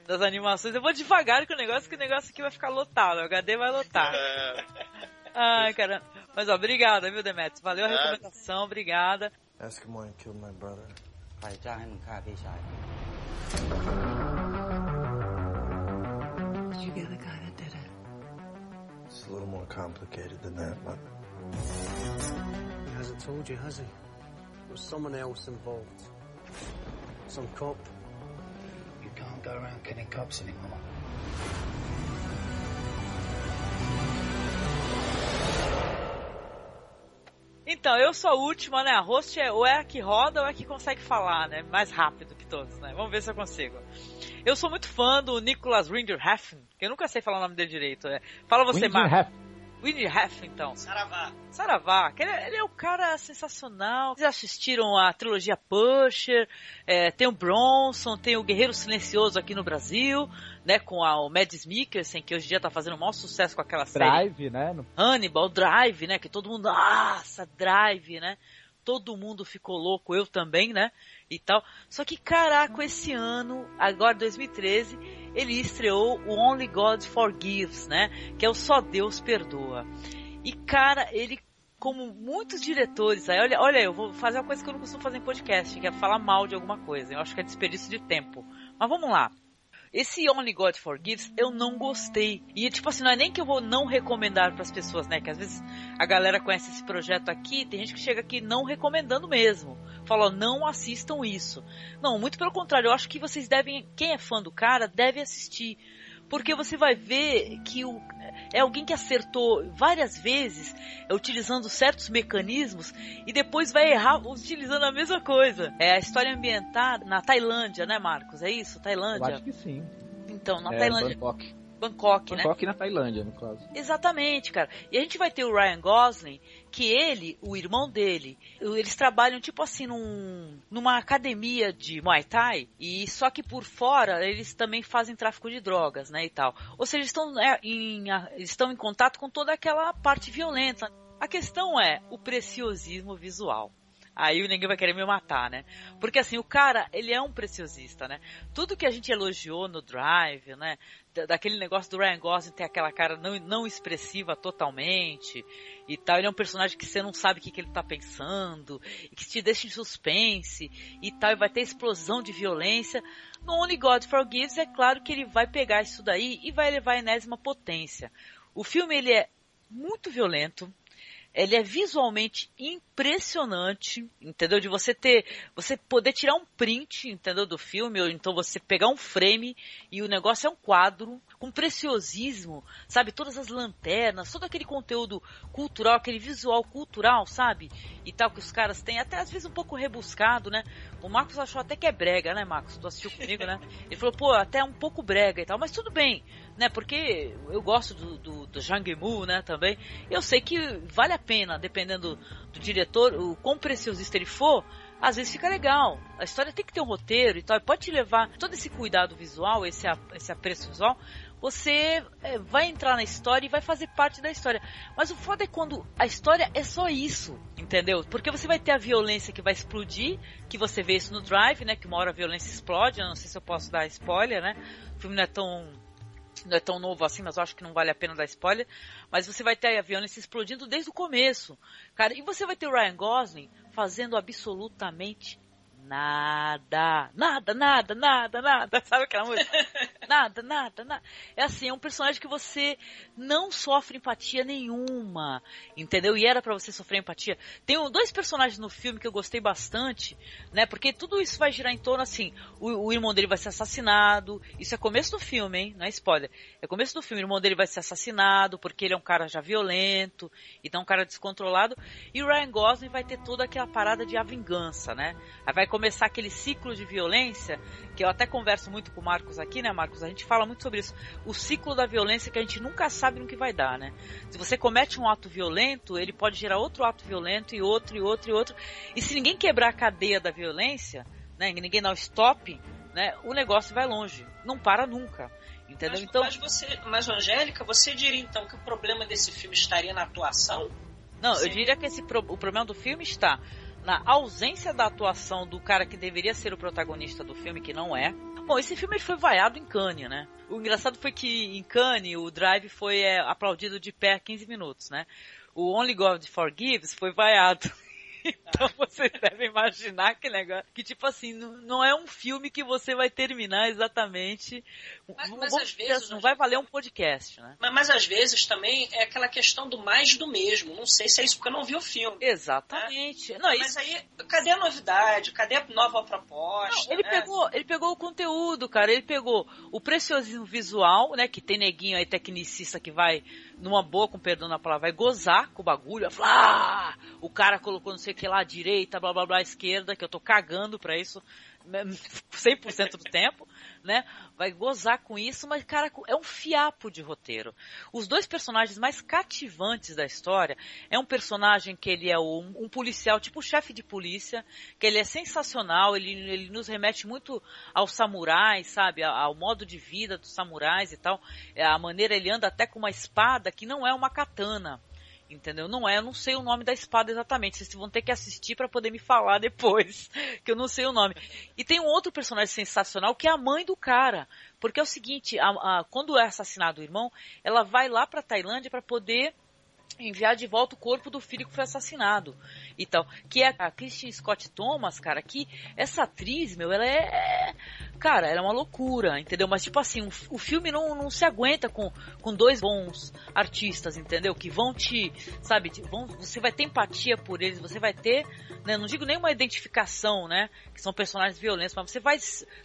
das animações. Eu vou devagar com o negócio, que o negócio aqui vai ficar lotado. O HD vai lotar. É... Ai, cara. Mas ó, obrigada, viu, Demetrius? Valeu a recomendação, obrigada. Eskimo killed my brother. Did you get the guy that did it? It's a little more complicated than that, but. He hasn't told you, has he? There was someone else involved. Some cop. You can't go around killing cops anymore. Então, eu sou a última, né? A host é ou é a que roda ou é a que consegue falar, né? Mais rápido que todos, né? Vamos ver se eu consigo. Eu sou muito fã do Nicholas Rinder Heffen, que eu nunca sei falar o nome dele direito. Né? Fala você, Marcos. Winnie Heff, então. Saravá. Saravá. Ele, ele, é um cara sensacional. Vocês assistiram a trilogia Pusher, é, tem o Bronson, tem o Guerreiro Silencioso aqui no Brasil, né, com a, o Mads Mikkelsen, que hoje em dia tá fazendo o maior sucesso com aquela série. Drive, né? Hannibal, Drive, né, que todo mundo, nossa, Drive, né? Todo mundo ficou louco, eu também, né? E tal. Só que, caraca, esse ano, agora 2013, ele estreou o Only God Forgives, né? Que é o Só Deus Perdoa. E cara, ele como muitos diretores, aí, olha, olha, eu vou fazer uma coisa que eu não costumo fazer em podcast, que é falar mal de alguma coisa. Eu acho que é desperdício de tempo. Mas vamos lá. Esse Only God Forgives eu não gostei. E tipo assim, não é nem que eu vou não recomendar para as pessoas, né? Que às vezes a galera conhece esse projeto aqui, tem gente que chega aqui não recomendando mesmo. Fala, não assistam isso. Não, muito pelo contrário, eu acho que vocês devem, quem é fã do cara, deve assistir. Porque você vai ver que o, é alguém que acertou várias vezes, é, utilizando certos mecanismos, e depois vai errar utilizando a mesma coisa. É a história ambientada na Tailândia, né, Marcos? É isso? Tailândia? Eu acho que sim. Então, na é, Tailândia. Bangkok. Bangkok, né? Bangkok na Tailândia, no caso. Exatamente, cara. E a gente vai ter o Ryan Gosling, que ele, o irmão dele, eles trabalham tipo assim num, numa academia de Muay Thai e só que por fora eles também fazem tráfico de drogas, né, e tal. Ou seja, estão é, em, estão em contato com toda aquela parte violenta. A questão é o preciosismo visual. Aí ninguém vai querer me matar, né? Porque assim, o cara, ele é um preciosista, né? Tudo que a gente elogiou no Drive, né? Daquele negócio do Ryan Gosling ter aquela cara não, não expressiva totalmente e tal. Ele é um personagem que você não sabe o que, que ele tá pensando e que te deixa em suspense e tal. E vai ter explosão de violência. No Only God Forgives, é claro que ele vai pegar isso daí e vai levar a enésima potência. O filme, ele é muito violento, ele é visualmente impressionante, entendeu? De você ter, você poder tirar um print, entendeu, do filme, ou então você pegar um frame e o negócio é um quadro com preciosismo, sabe? Todas as lanternas, todo aquele conteúdo cultural, aquele visual cultural, sabe? E tal que os caras têm, até às vezes um pouco rebuscado, né? O Marcos achou até que é brega, né, Marcos? Tu assistiu comigo, né? Ele falou, pô, até um pouco brega e tal, mas tudo bem, né? Porque eu gosto do, do, do Zhang Mu, né, também. Eu sei que vale a pena, dependendo do, do diretor, o quão preciosista ele for, às vezes fica legal. A história tem que ter um roteiro e tal, e pode te levar todo esse cuidado visual, esse, esse apreço visual, você é, vai entrar na história e vai fazer parte da história. Mas o foda é quando a história é só isso, entendeu? Porque você vai ter a violência que vai explodir, que você vê isso no Drive, né? Que uma hora a violência explode, eu não sei se eu posso dar spoiler, né? O filme não é tão não é tão novo assim, mas eu acho que não vale a pena dar spoiler. Mas você vai ter a violência explodindo desde o começo. Cara, e você vai ter o Ryan Gosling fazendo absolutamente nada, nada, nada, nada, nada, sabe aquela música? Nada, nada, nada. É assim, é um personagem que você não sofre empatia nenhuma, entendeu? E era para você sofrer empatia. Tem dois personagens no filme que eu gostei bastante, né? Porque tudo isso vai girar em torno assim, o, o irmão dele vai ser assassinado, isso é começo do filme, hein? Não é spoiler. É começo do filme, o irmão dele vai ser assassinado porque ele é um cara já violento, então um cara descontrolado, e o Ryan Gosling vai ter toda aquela parada de a vingança, né? Aí vai começar aquele ciclo de violência, que eu até converso muito com o Marcos aqui, né, Marcos? A gente fala muito sobre isso. O ciclo da violência que a gente nunca sabe no que vai dar, né? Se você comete um ato violento, ele pode gerar outro ato violento e outro e outro e outro. E se ninguém quebrar a cadeia da violência, né, ninguém dá o stop, né, o negócio vai longe. Não para nunca. Entendeu? Mas, então, mas você, mas Angélica, você diria então que o problema desse filme estaria na atuação? Não, Sim. eu diria que esse, o problema do filme está na ausência da atuação do cara que deveria ser o protagonista do filme, que não é. Bom, esse filme foi vaiado em Cannes, né? O engraçado foi que em Cannes o Drive foi é, aplaudido de pé 15 minutos, né? O Only God Forgives foi vaiado. Então vocês devem imaginar que negócio. Que tipo assim, não, não é um filme que você vai terminar exatamente. Mas, mas às vezes. assim, não vai valer um podcast, né? Mas, mas às vezes também é aquela questão do mais do mesmo. Não sei se é isso porque eu não vi o filme. Exatamente. Não, Mas isso- aí, cadê a novidade? Cadê a nova proposta? Ele né? pegou, ele pegou o conteúdo, cara. Ele pegou o preciosismo visual, né? Que tem neguinho aí, tecnicista, que vai, numa boa, com perdão na palavra, vai gozar com o bagulho. Vai falar, ah, o cara colocou não sei o que lá, direita, blá blá blá, esquerda, que eu tô cagando pra isso 100% do tempo, né? Vai gozar com isso, mas, cara, é um fiapo de roteiro. Os dois personagens mais cativantes da história é um personagem que ele é um, um policial, tipo chefe de polícia, que ele é sensacional, ele, ele nos remete muito aos samurais, sabe? Ao, ao modo de vida dos samurais e tal. É, A maneira ele anda até com uma espada que não é uma katana. Entendeu? Não é, eu não sei o nome da espada exatamente. Vocês vão ter que assistir para poder me falar depois, que eu não sei o nome. E tem um outro personagem sensacional que é a mãe do cara, porque é o seguinte, a- a- quando é assassinado o irmão, ela vai lá para Tailândia para poder enviar de volta o corpo do filho que foi assassinado e tal. Que é a Christine Scott Thomas, cara, que essa atriz, meu, ela é. Cara, ela é uma loucura, entendeu? Mas, tipo assim, o, filme não, não se aguenta com, com dois bons artistas, entendeu? Que vão te, sabe, te- vão, você vai ter empatia por eles, você vai ter, né, não digo nenhuma identificação, né? Que são personagens violentos, mas você vai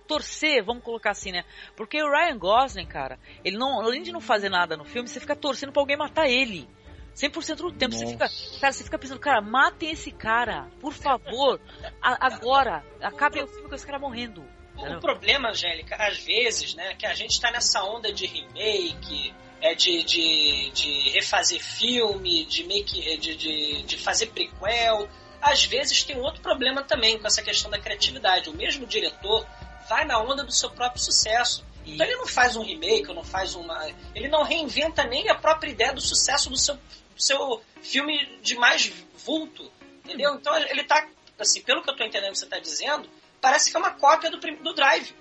torcer, vamos colocar assim, né? Porque o Ryan Gosling, cara, ele não, além de não fazer nada no filme, você fica torcendo pra alguém matar ele. 100% do tempo você fica, cara, você fica pensando, cara, matem esse cara, por favor, a- agora, acabem o filme com esse cara morrendo. O problema, Angélica, às vezes, né, que a gente tá nessa onda de remake, é de, de, de refazer filme, de, make, de, de, de fazer prequel. Às vezes tem outro problema também com essa questão da criatividade. O mesmo diretor vai na onda do seu próprio sucesso. Então ele não faz um remake, não faz uma. Ele não reinventa nem a própria ideia do sucesso do seu, do seu filme de mais vulto. Entendeu? Então ele tá assim, pelo que eu tô entendendo que você tá dizendo, parece que é uma cópia do, do Drive.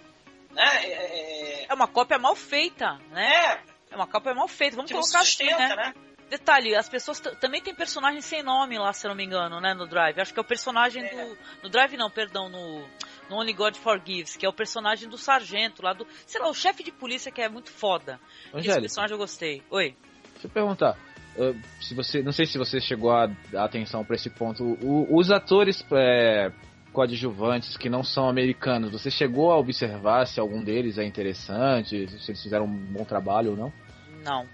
Né? É, é uma cópia mal feita, né? É, é uma cópia mal feita. Vamos colocar sustenta, assim, né? né? Detalhe, as pessoas também tem personagem sem nome lá, se eu não me engano, né, no Drive. Acho que é o personagem é. do. No Drive não, perdão, no, no Only God Forgives, que é o personagem do sargento lá do. Sei lá, o chefe de polícia que é muito foda. Angélica, Esse personagem eu gostei. Oi. Deixa eu perguntar. Uh, se você, não sei se você chegou a dar atenção para esse ponto. O, os atores é, coadjuvantes que não são americanos, você chegou a observar se algum deles é interessante, se eles fizeram um bom trabalho ou não? Não.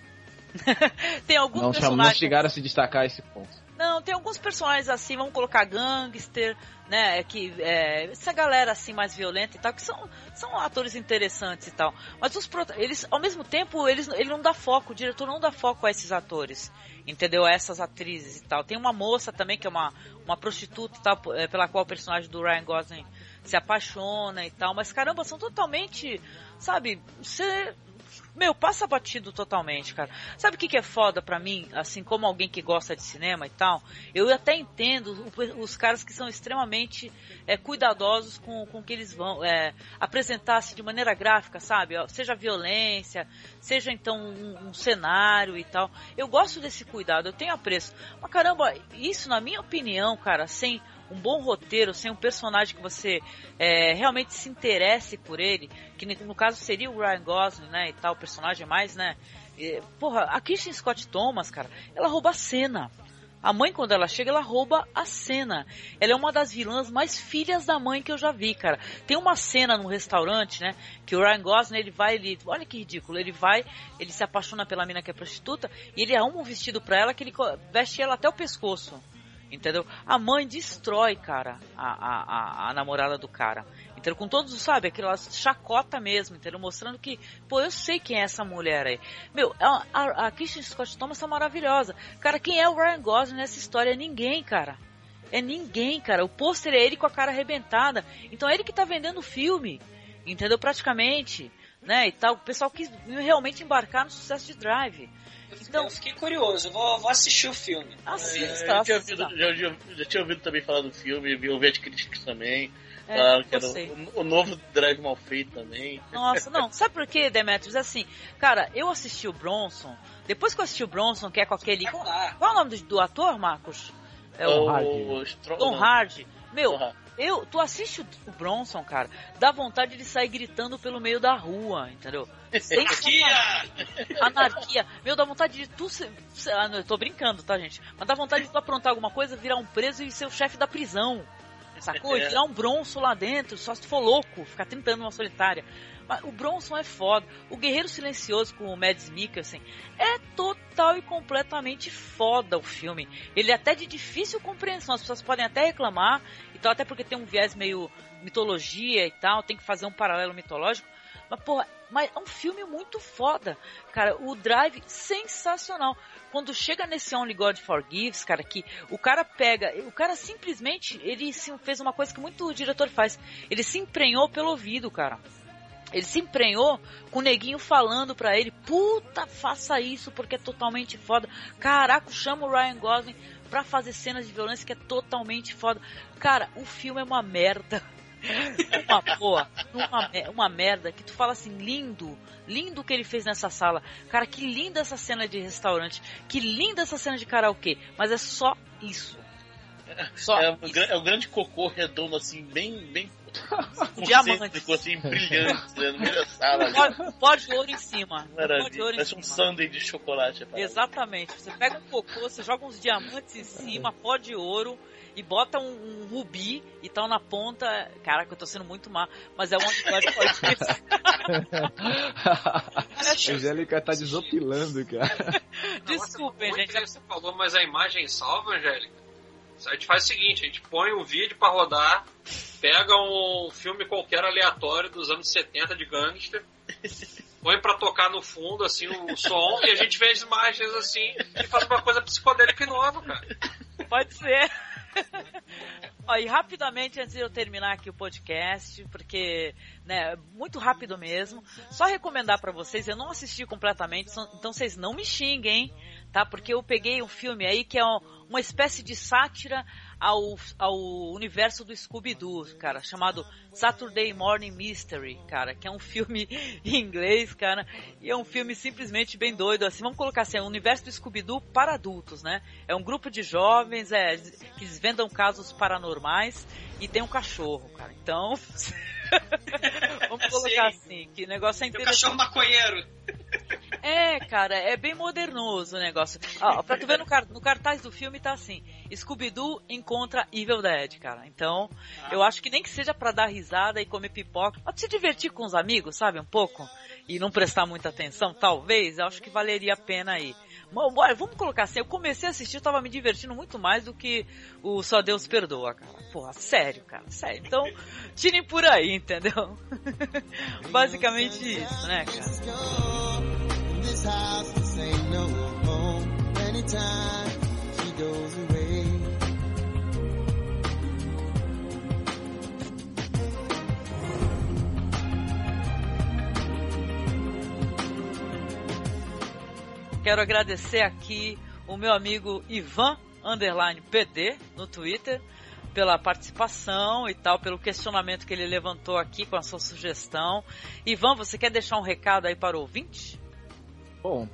tem alguns não, personagens. Não chegaram a se destacar a esse ponto. Não, tem alguns personagens assim, vamos colocar gangster, né? Que é, essa galera assim mais violenta e tal, que são, são atores interessantes e tal. Mas os eles, ao mesmo tempo, eles, ele não dá foco, o diretor não dá foco a esses atores, entendeu? Essas atrizes e tal. Tem uma moça também que é uma, uma prostituta tal, é, pela qual o personagem do Ryan Gosling se apaixona e tal. Mas caramba, são totalmente, sabe? Você meu, passa batido totalmente, cara. Sabe o que, que é foda pra mim, assim, como alguém que gosta de cinema e tal? Eu até entendo os caras que são extremamente é, cuidadosos com, com o que eles vão é, apresentar assim, de maneira gráfica, sabe? Seja violência, seja então um, um cenário e tal. Eu gosto desse cuidado, eu tenho apreço. Mas caramba, isso, na minha opinião, cara, sem um bom roteiro, sem um personagem que você é, realmente se interesse por ele, que no caso seria o Ryan Gosling, né, e tal, personagem mais, né, e, porra, a Kristen Scott Thomas, cara, ela rouba a cena. A mãe, quando ela chega, ela rouba a cena. Ela é uma das vilãs mais filhas da mãe que eu já vi, cara. Tem uma cena no restaurante, né? Que o Ryan Gosling, ele vai, ele... Olha que ridículo. Ele vai, ele se apaixona pela mina que é prostituta e ele arruma um vestido pra ela que ele veste ela até o pescoço. Entendeu? A mãe destrói, cara, a, a, a, namorada do cara. Entendeu? Com todos, sabe, aquela chacota mesmo, entendeu? Mostrando que, pô, eu sei quem é essa mulher aí. Meu, a, a, a Scott Thomas tá maravilhosa. Cara, quem é o Ryan Gosling nessa história? É ninguém, cara. É ninguém, cara. O pôster é ele com a cara arrebentada. Então é ele que tá vendendo o filme. Entendeu? Praticamente. Né? E tal. O pessoal quis realmente embarcar no sucesso de Drive. Então, eu fiquei curioso, vou, vou assistir o filme. Assista, é, eu tinha ouvido, já, já, tinha ouvido também falar do filme, vi, ouvi as críticas também. É, era o, o, novo Drive mal feito também. Nossa, não, sabe por quê, Demetrius? Assim, cara, eu assisti o Bronson, depois que eu assisti o Bronson, que é com aquele. Qual, qual é o nome do, do ator, Marcos? É o, o Hard. Tom Hard. Meu, eu, tu assiste o Bronson, cara, dá vontade de sair gritando pelo meio da rua, entendeu? Anarquia! Anarquia. Meu, dá vontade de tu. Ser, ah, não, eu tô brincando, tá, gente? Mas dá vontade de tu aprontar alguma coisa, virar um preso e ser o chefe da prisão. Sacou? E virar um Bronson lá dentro, só se tu for louco, ficar tentando uma solitária. Mas o Bronson é foda. O Guerreiro Silencioso com o Mads Mikkelsen é total e completamente foda o filme. Ele é até de difícil compreensão. As pessoas podem até reclamar, e tal, até porque tem um viés meio mitologia e tal, tem que fazer um paralelo mitológico. Mas, porra, mas é um filme muito foda. Cara, o Drive, sensacional. Quando chega nesse Only God Forgives, cara, que o cara pega, o cara simplesmente, ele fez uma coisa que muito diretor faz. Ele se emprenhou pelo ouvido, cara. Ele se emprenhou com o neguinho falando pra ele: Puta, faça isso porque é totalmente foda. Caraca, chama o Ryan Gosling pra fazer cenas de violência que é totalmente foda. Cara, o filme é uma merda. uma boa, uma, uma merda que tu fala assim, lindo, lindo o que ele fez nessa sala. Cara, que linda essa cena de restaurante, que linda essa cena de karaokê, mas é só isso. Só é, é o grande cocô redondo, assim, bem, bem diamante. Ficou assim, brilhante, né, no meio da sala. Pó, de ouro em cima. Maravilha. De ouro Parece um sundae de chocolate. Exatamente. Você pega um cocô, você joga uns diamantes em cima, pó de ouro, e bota um, um rubi e tal na ponta. Caraca, eu tô sendo muito má, mas é um episódio A Angélica tá desopilando, cara. Desculpem, gente. Você falou, mas a imagem salva, Angélica? A gente faz o seguinte, a gente põe um vídeo para rodar, pega um filme qualquer aleatório dos anos 70 de gangster, põe para tocar no fundo, assim, o som, e a gente vê as imagens assim e faz uma coisa psicodélica e nova, cara. Pode ser. Ó, e rapidamente, antes de eu terminar aqui o podcast, porque, né, muito rápido mesmo, só recomendar para vocês, eu não assisti completamente, então vocês não me xinguem, tá? Porque eu peguei um filme aí que é uma espécie de sátira ao, ao universo do Scooby-Doo, cara, chamado Saturday Morning Mystery, cara, que é um filme em inglês, cara, e é um filme simplesmente bem doido, assim, vamos colocar assim, é um universo do Scooby-Doo para adultos, né? É um grupo de jovens é, que desvendam casos paranormais e tem um cachorro, cara, então... vamos colocar Sim. assim, que negócio é Tem um interessante. cachorro maconheiro. É, cara, é bem modernoso o negócio. Ó, pra tu ver no, car- no cartaz do filme tá assim: Scooby-Doo encontra Evil Dead, cara. Então, eu acho que nem que seja pra dar risada e comer pipoca, pra se divertir com os amigos, sabe, um pouco, e não prestar muita atenção, talvez, eu acho que valeria a pena aí. Bom, bora, vamos colocar assim, eu comecei a assistir, eu tava me divertindo muito mais do que o Só Deus Perdoa, cara. Porra, sério, cara, sério. Então, tirem por aí, entendeu? Basicamente isso, né, cara? This house, this ain't no home. Anytime she goes away. Quero agradecer aqui o meu amigo Ivan Underline PD no Twitter pela participação e tal, pelo questionamento que ele levantou aqui com a sua sugestão. Ivan, você quer deixar um recado aí para o ouvinte? Bom,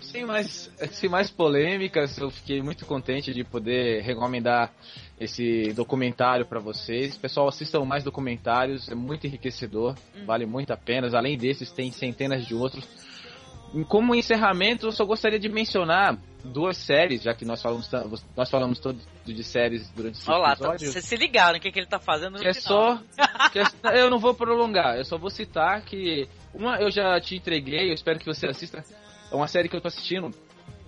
sem mais, sem mais polêmicas, eu fiquei muito contente de poder recomendar esse documentário para vocês. Pessoal, assistam mais documentários, é muito enriquecedor, vale muito a pena. Além desses, tem centenas de outros. Como encerramento, eu só gostaria de mencionar duas séries, já que nós falamos, nós falamos todo de séries durante esse Olha lá, tá- episódio. vocês se ligaram o que, que ele tá fazendo no Que é final. só. que é- eu não vou prolongar, eu só vou citar que. Uma eu já te entreguei, eu espero que você assista. É uma série que eu tô assistindo,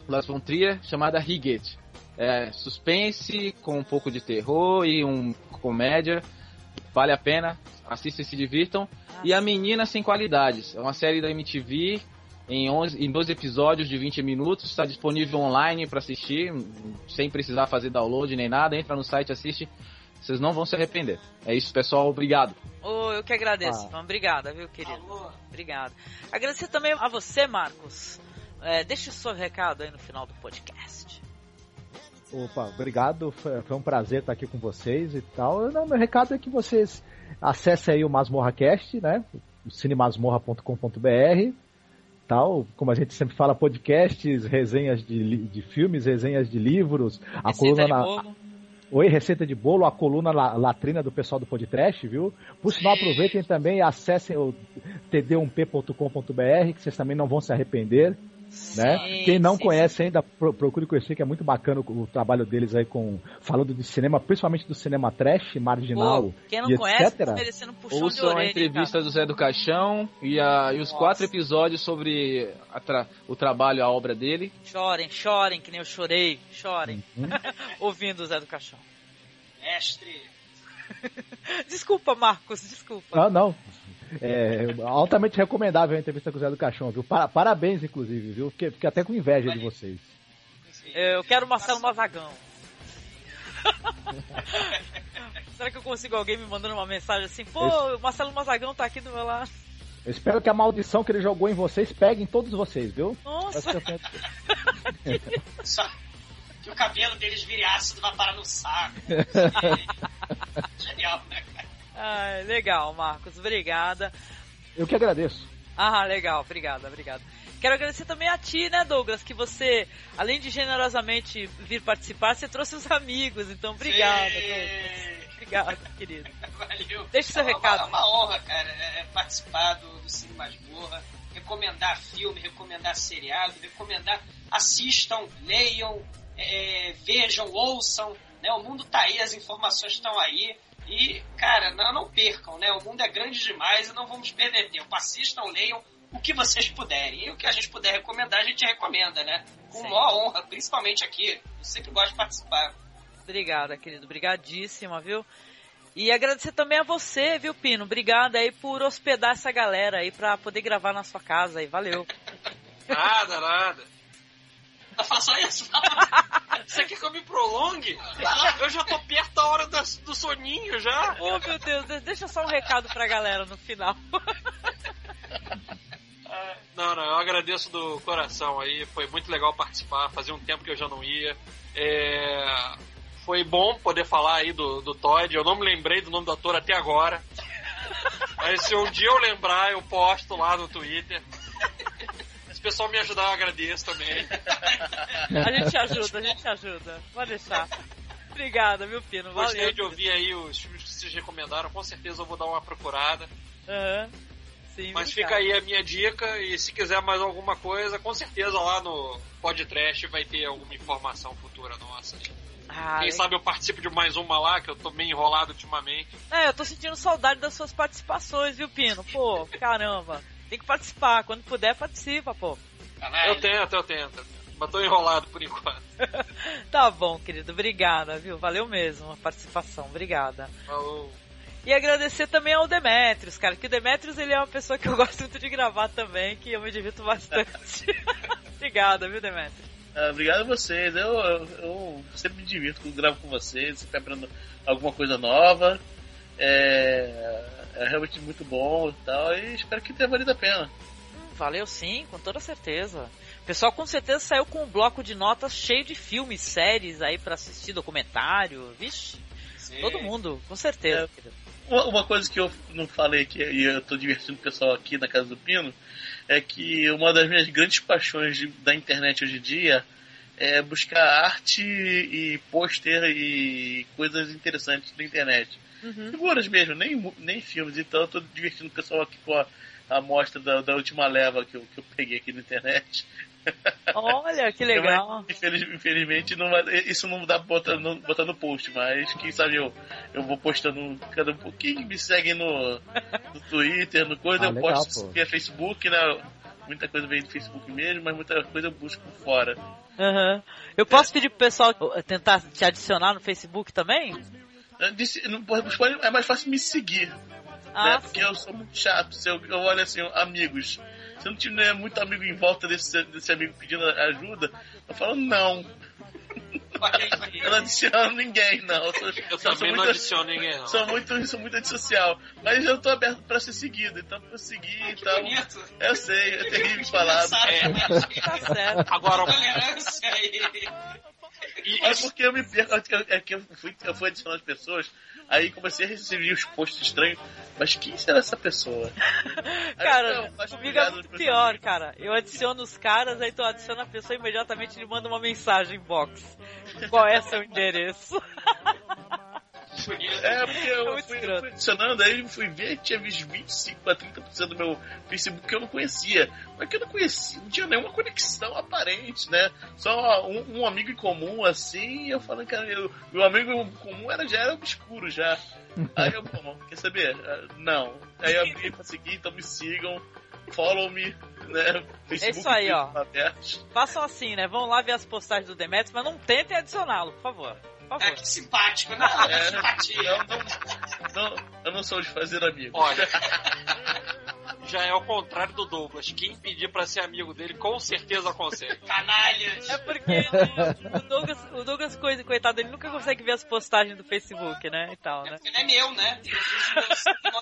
Las von Trier, chamada Higgett. É suspense, com um pouco de terror e um comédia. Vale a pena, assistam e se divirtam. E A Menina Sem Qualidades, é uma série da MTV em, 11, em 12 episódios de 20 minutos. Está disponível online para assistir, sem precisar fazer download nem nada. Entra no site, assiste. Vocês não vão se arrepender. É isso, pessoal. Obrigado. Ô, eu que agradeço, Ah. Ivan. Obrigada, viu, querido? Obrigado. Agradecer também a você, Marcos. É, deixa o seu recado aí no final do podcast. Opa, obrigado. Foi, foi um prazer estar aqui com vocês e tal. Não, meu recado é que vocês acessem aí o MasmorraCast, né? O cinemasmorra.com.br tal, como a gente sempre fala, podcasts, resenhas de, de filmes, resenhas de livros, a Receita coluna na. Oi, receita de bolo, a coluna la- latrina do pessoal do podcast, viu? Por sinal, aproveitem também e acessem o td1p.com.br, que vocês também não vão se arrepender. Né? Quem não sim, conhece ainda, pro- procure conhecer, que é muito bacana o, o trabalho deles aí com falando de cinema, principalmente do cinema trash, marginal. Pô, quem não e conhece, etc. tá merecendo um puxão de Ouçam a orelha. hein, entrevista do Zé do Caixão e, a- e os Nossa. quatro episódios sobre a tra- o trabalho, a obra dele. cara? Chorem, chorem, que nem eu chorei. Chorem. Uhum. Ouvindo o Zé do Caixão. Mestre. Desculpa, Marcos, desculpa. Não, não. É altamente recomendável a entrevista com o Zé do Caixão, viu? Pa- parabéns, inclusive, viu? Fiquei, fiquei até com inveja de vocês. Eu quero o Marcelo Mazagão. Será que eu consigo alguém me mandando uma mensagem assim? Pô, o Marcelo Mazagão tá aqui do meu lado. Eu espero que a maldição que ele jogou em vocês pegue em todos vocês, viu? Nossa. Que Só que o cabelo deles vire ácido vai parar no saco. Genial, né? Ai, legal, Marcos, obrigada. Eu que agradeço. Ah, legal, obrigada, obrigada. Quero agradecer também a ti, né, Douglas, que você, além de generosamente vir participar, você trouxe os amigos, então obrigada, Douglas. Obrigado, querido. Valeu. Deixa o seu É uma- recado. É uma honra, cara, é, é participar do, do Cine Masmorra, recomendar filme, recomendar seriado, recomendar, assistam, leiam, é, vejam, ouçam, né? O mundo tá aí, as informações estão aí. E, cara, não, não percam, né? O mundo é grande demais e não vamos perder tempo. Assistam, leiam o que vocês puderem. E o que a gente puder recomendar, a gente recomenda, né? Com Sim. maior honra, principalmente aqui. Eu sempre gosto de participar. Obrigada, querido. Obrigadíssima, viu? E agradecer também a você, viu, Pino? Obrigada aí por hospedar essa galera aí pra poder gravar na sua casa aí. Valeu. Nada, nada. Fala só isso. Você quer que eu me prolongue? Eu já tô perto da hora do soninho já. Oh, meu Deus, de- deixa só um recado pra galera no final. Não, não, eu agradeço do coração aí. Foi muito legal participar. Fazia um tempo que eu já não ia. É, foi bom poder falar aí do, do Todd. Eu não me lembrei do nome do ator até agora. Mas se um dia eu lembrar, eu posto lá no Twitter. Se o pessoal me ajudar, eu agradeço também. A gente ajuda, a gente ajuda. Pode deixar. Obrigada, viu, Pino? Valeu. Gostei de ouvir aí os filmes que vocês recomendaram. Com certeza eu vou dar uma procurada. Uhum. Sim, Mas obrigado. fica aí a minha dica. E se quiser mais alguma coisa, com certeza lá no podcast vai ter alguma informação futura nossa. Ah, Quem sabe eu participo de mais uma lá, que eu tô meio enrolado ultimamente. É, eu tô sentindo saudade das suas participações, viu, Pino? Pô, caramba. Tem que participar. Quando puder, participa, pô. Eu tento, eu tento. Mas tô enrolado por enquanto. Tá bom, querido. Obrigada, viu? Valeu mesmo a participação. Obrigada. Falou. E agradecer também ao Demetrios, cara, que o Demetrios ele é uma pessoa que eu gosto muito de gravar também, que eu me divirto bastante. Obrigada, viu, Demetrios? Ah, obrigado a vocês. Eu, eu, eu sempre me divirto quando gravo com vocês, sempre aprendo alguma coisa nova. É, é realmente muito bom e tal. E espero que tenha valido a pena. Valeu sim, com toda certeza. O pessoal com certeza saiu com um bloco de notas cheio de filmes, séries aí pra assistir, documentário. Vixe, todo mundo, com certeza. querido. Uma, uma coisa que eu não falei aqui, e eu tô divertindo o pessoal aqui na Casa do Pino, é que uma das minhas grandes paixões de- da internet hoje em dia é buscar arte e pôster e coisas interessantes na internet. Uhum. Figuras mesmo, nem, nem filmes. Então eu tô divertindo o pessoal aqui com a, a amostra da, da última leva que eu, que eu peguei aqui na internet. Olha, que legal. Mas, infeliz- infelizmente, não vai- isso não dá pra botar no, botar no post, mas quem sabe eu, eu vou postando cada um pouquinho. Me segue no, no Twitter, no coisa, Ah, eu legal, posto pô. via Facebook, né? Muita coisa vem do Facebook mesmo, mas muita coisa eu busco fora. Aham. Eu posso pedir pro pessoal tentar te adicionar no Facebook também? Disse, é mais fácil me seguir. Ah, né? Porque eu sou muito chato. Se eu, eu olho assim, amigos. Se eu não tiver muito amigo em volta desse, desse amigo pedindo ajuda, eu falo não. Eu não adiciono ninguém, não. Eu, sou, Eu sou também não muito- adiciono ninguém, não. Sou muito, sou muito antissocial. Mas eu tô aberto pra ser seguido, então pra seguir e tal. Eu sei, é terrível falar. Tá certo. Agora, É porque eu me perco, é que eu fui, eu fui adicionando as pessoas, aí comecei a receber os posts estranhos, mas quem será essa pessoa? Cara, comigo é muito pior, cara. Eu adiciono os caras, aí tu adiciona a pessoa e imediatamente ele manda uma mensagem box. Qual é seu endereço? É, porque eu muito fui, fui adicionando, aí eu fui ver que tinha uns 25 a 30% do meu Facebook que eu não conhecia. Mas que eu não conhecia, não tinha nenhuma conexão aparente, né? Só um, um amigo em comum, assim, e eu falando, cara, eu, meu amigo em comum era, já era obscuro já. Aí eu, bom, quer saber? Ah, Não. Aí eu abri pra seguir, então me sigam, follow me, né? É isso aí, ó. Façam assim, né? Vão lá ver as postagens do Demetrius, mas não tentem adicioná-lo, por favor. Por favor. É, que simpático, né? É, Simpatia. eu, não, não- eu não sou de fazer amigos. Olha, já é o contrário do Douglas. Quem pedir pra ser amigo dele, com certeza consegue. Canalhas. É porque o Douglas, o Douglas, coi- coitado, ele nunca consegue ver as postagens do Facebook, né? E tal, né? Ele é meu, né?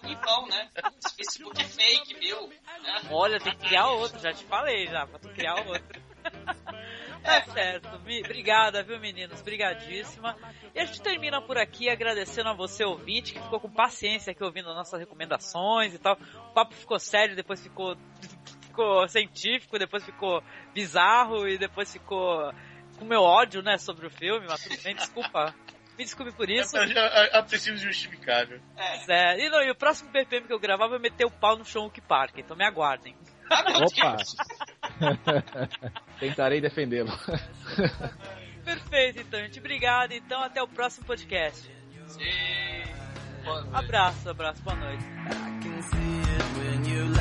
Em vão, né? Esse Facebook é fake, meu. né? Olha, tem que criar outro, já te falei já, pra tu criar outro. Tá certo. Obrigada, viu, meninos? Brigadíssima. E a gente termina por aqui agradecendo a você, ouvinte, que ficou com paciência aqui ouvindo nossas recomendações e tal. O papo ficou sério, depois ficou, ficou científico, depois ficou bizarro e depois ficou com meu ódio, né, sobre o filme, mas tudo bem, desculpa. Me desculpe por isso. É, é, é preciso justificável. Pois é. E, não, e o próximo BPM que eu gravar vai meter o pau no Sean Park, então me aguardem. Opa! Tentarei defendê-lo. Perfeito, então, gente. Obrigado. Então, até o próximo podcast. Abraço, abraço. Boa noite. when you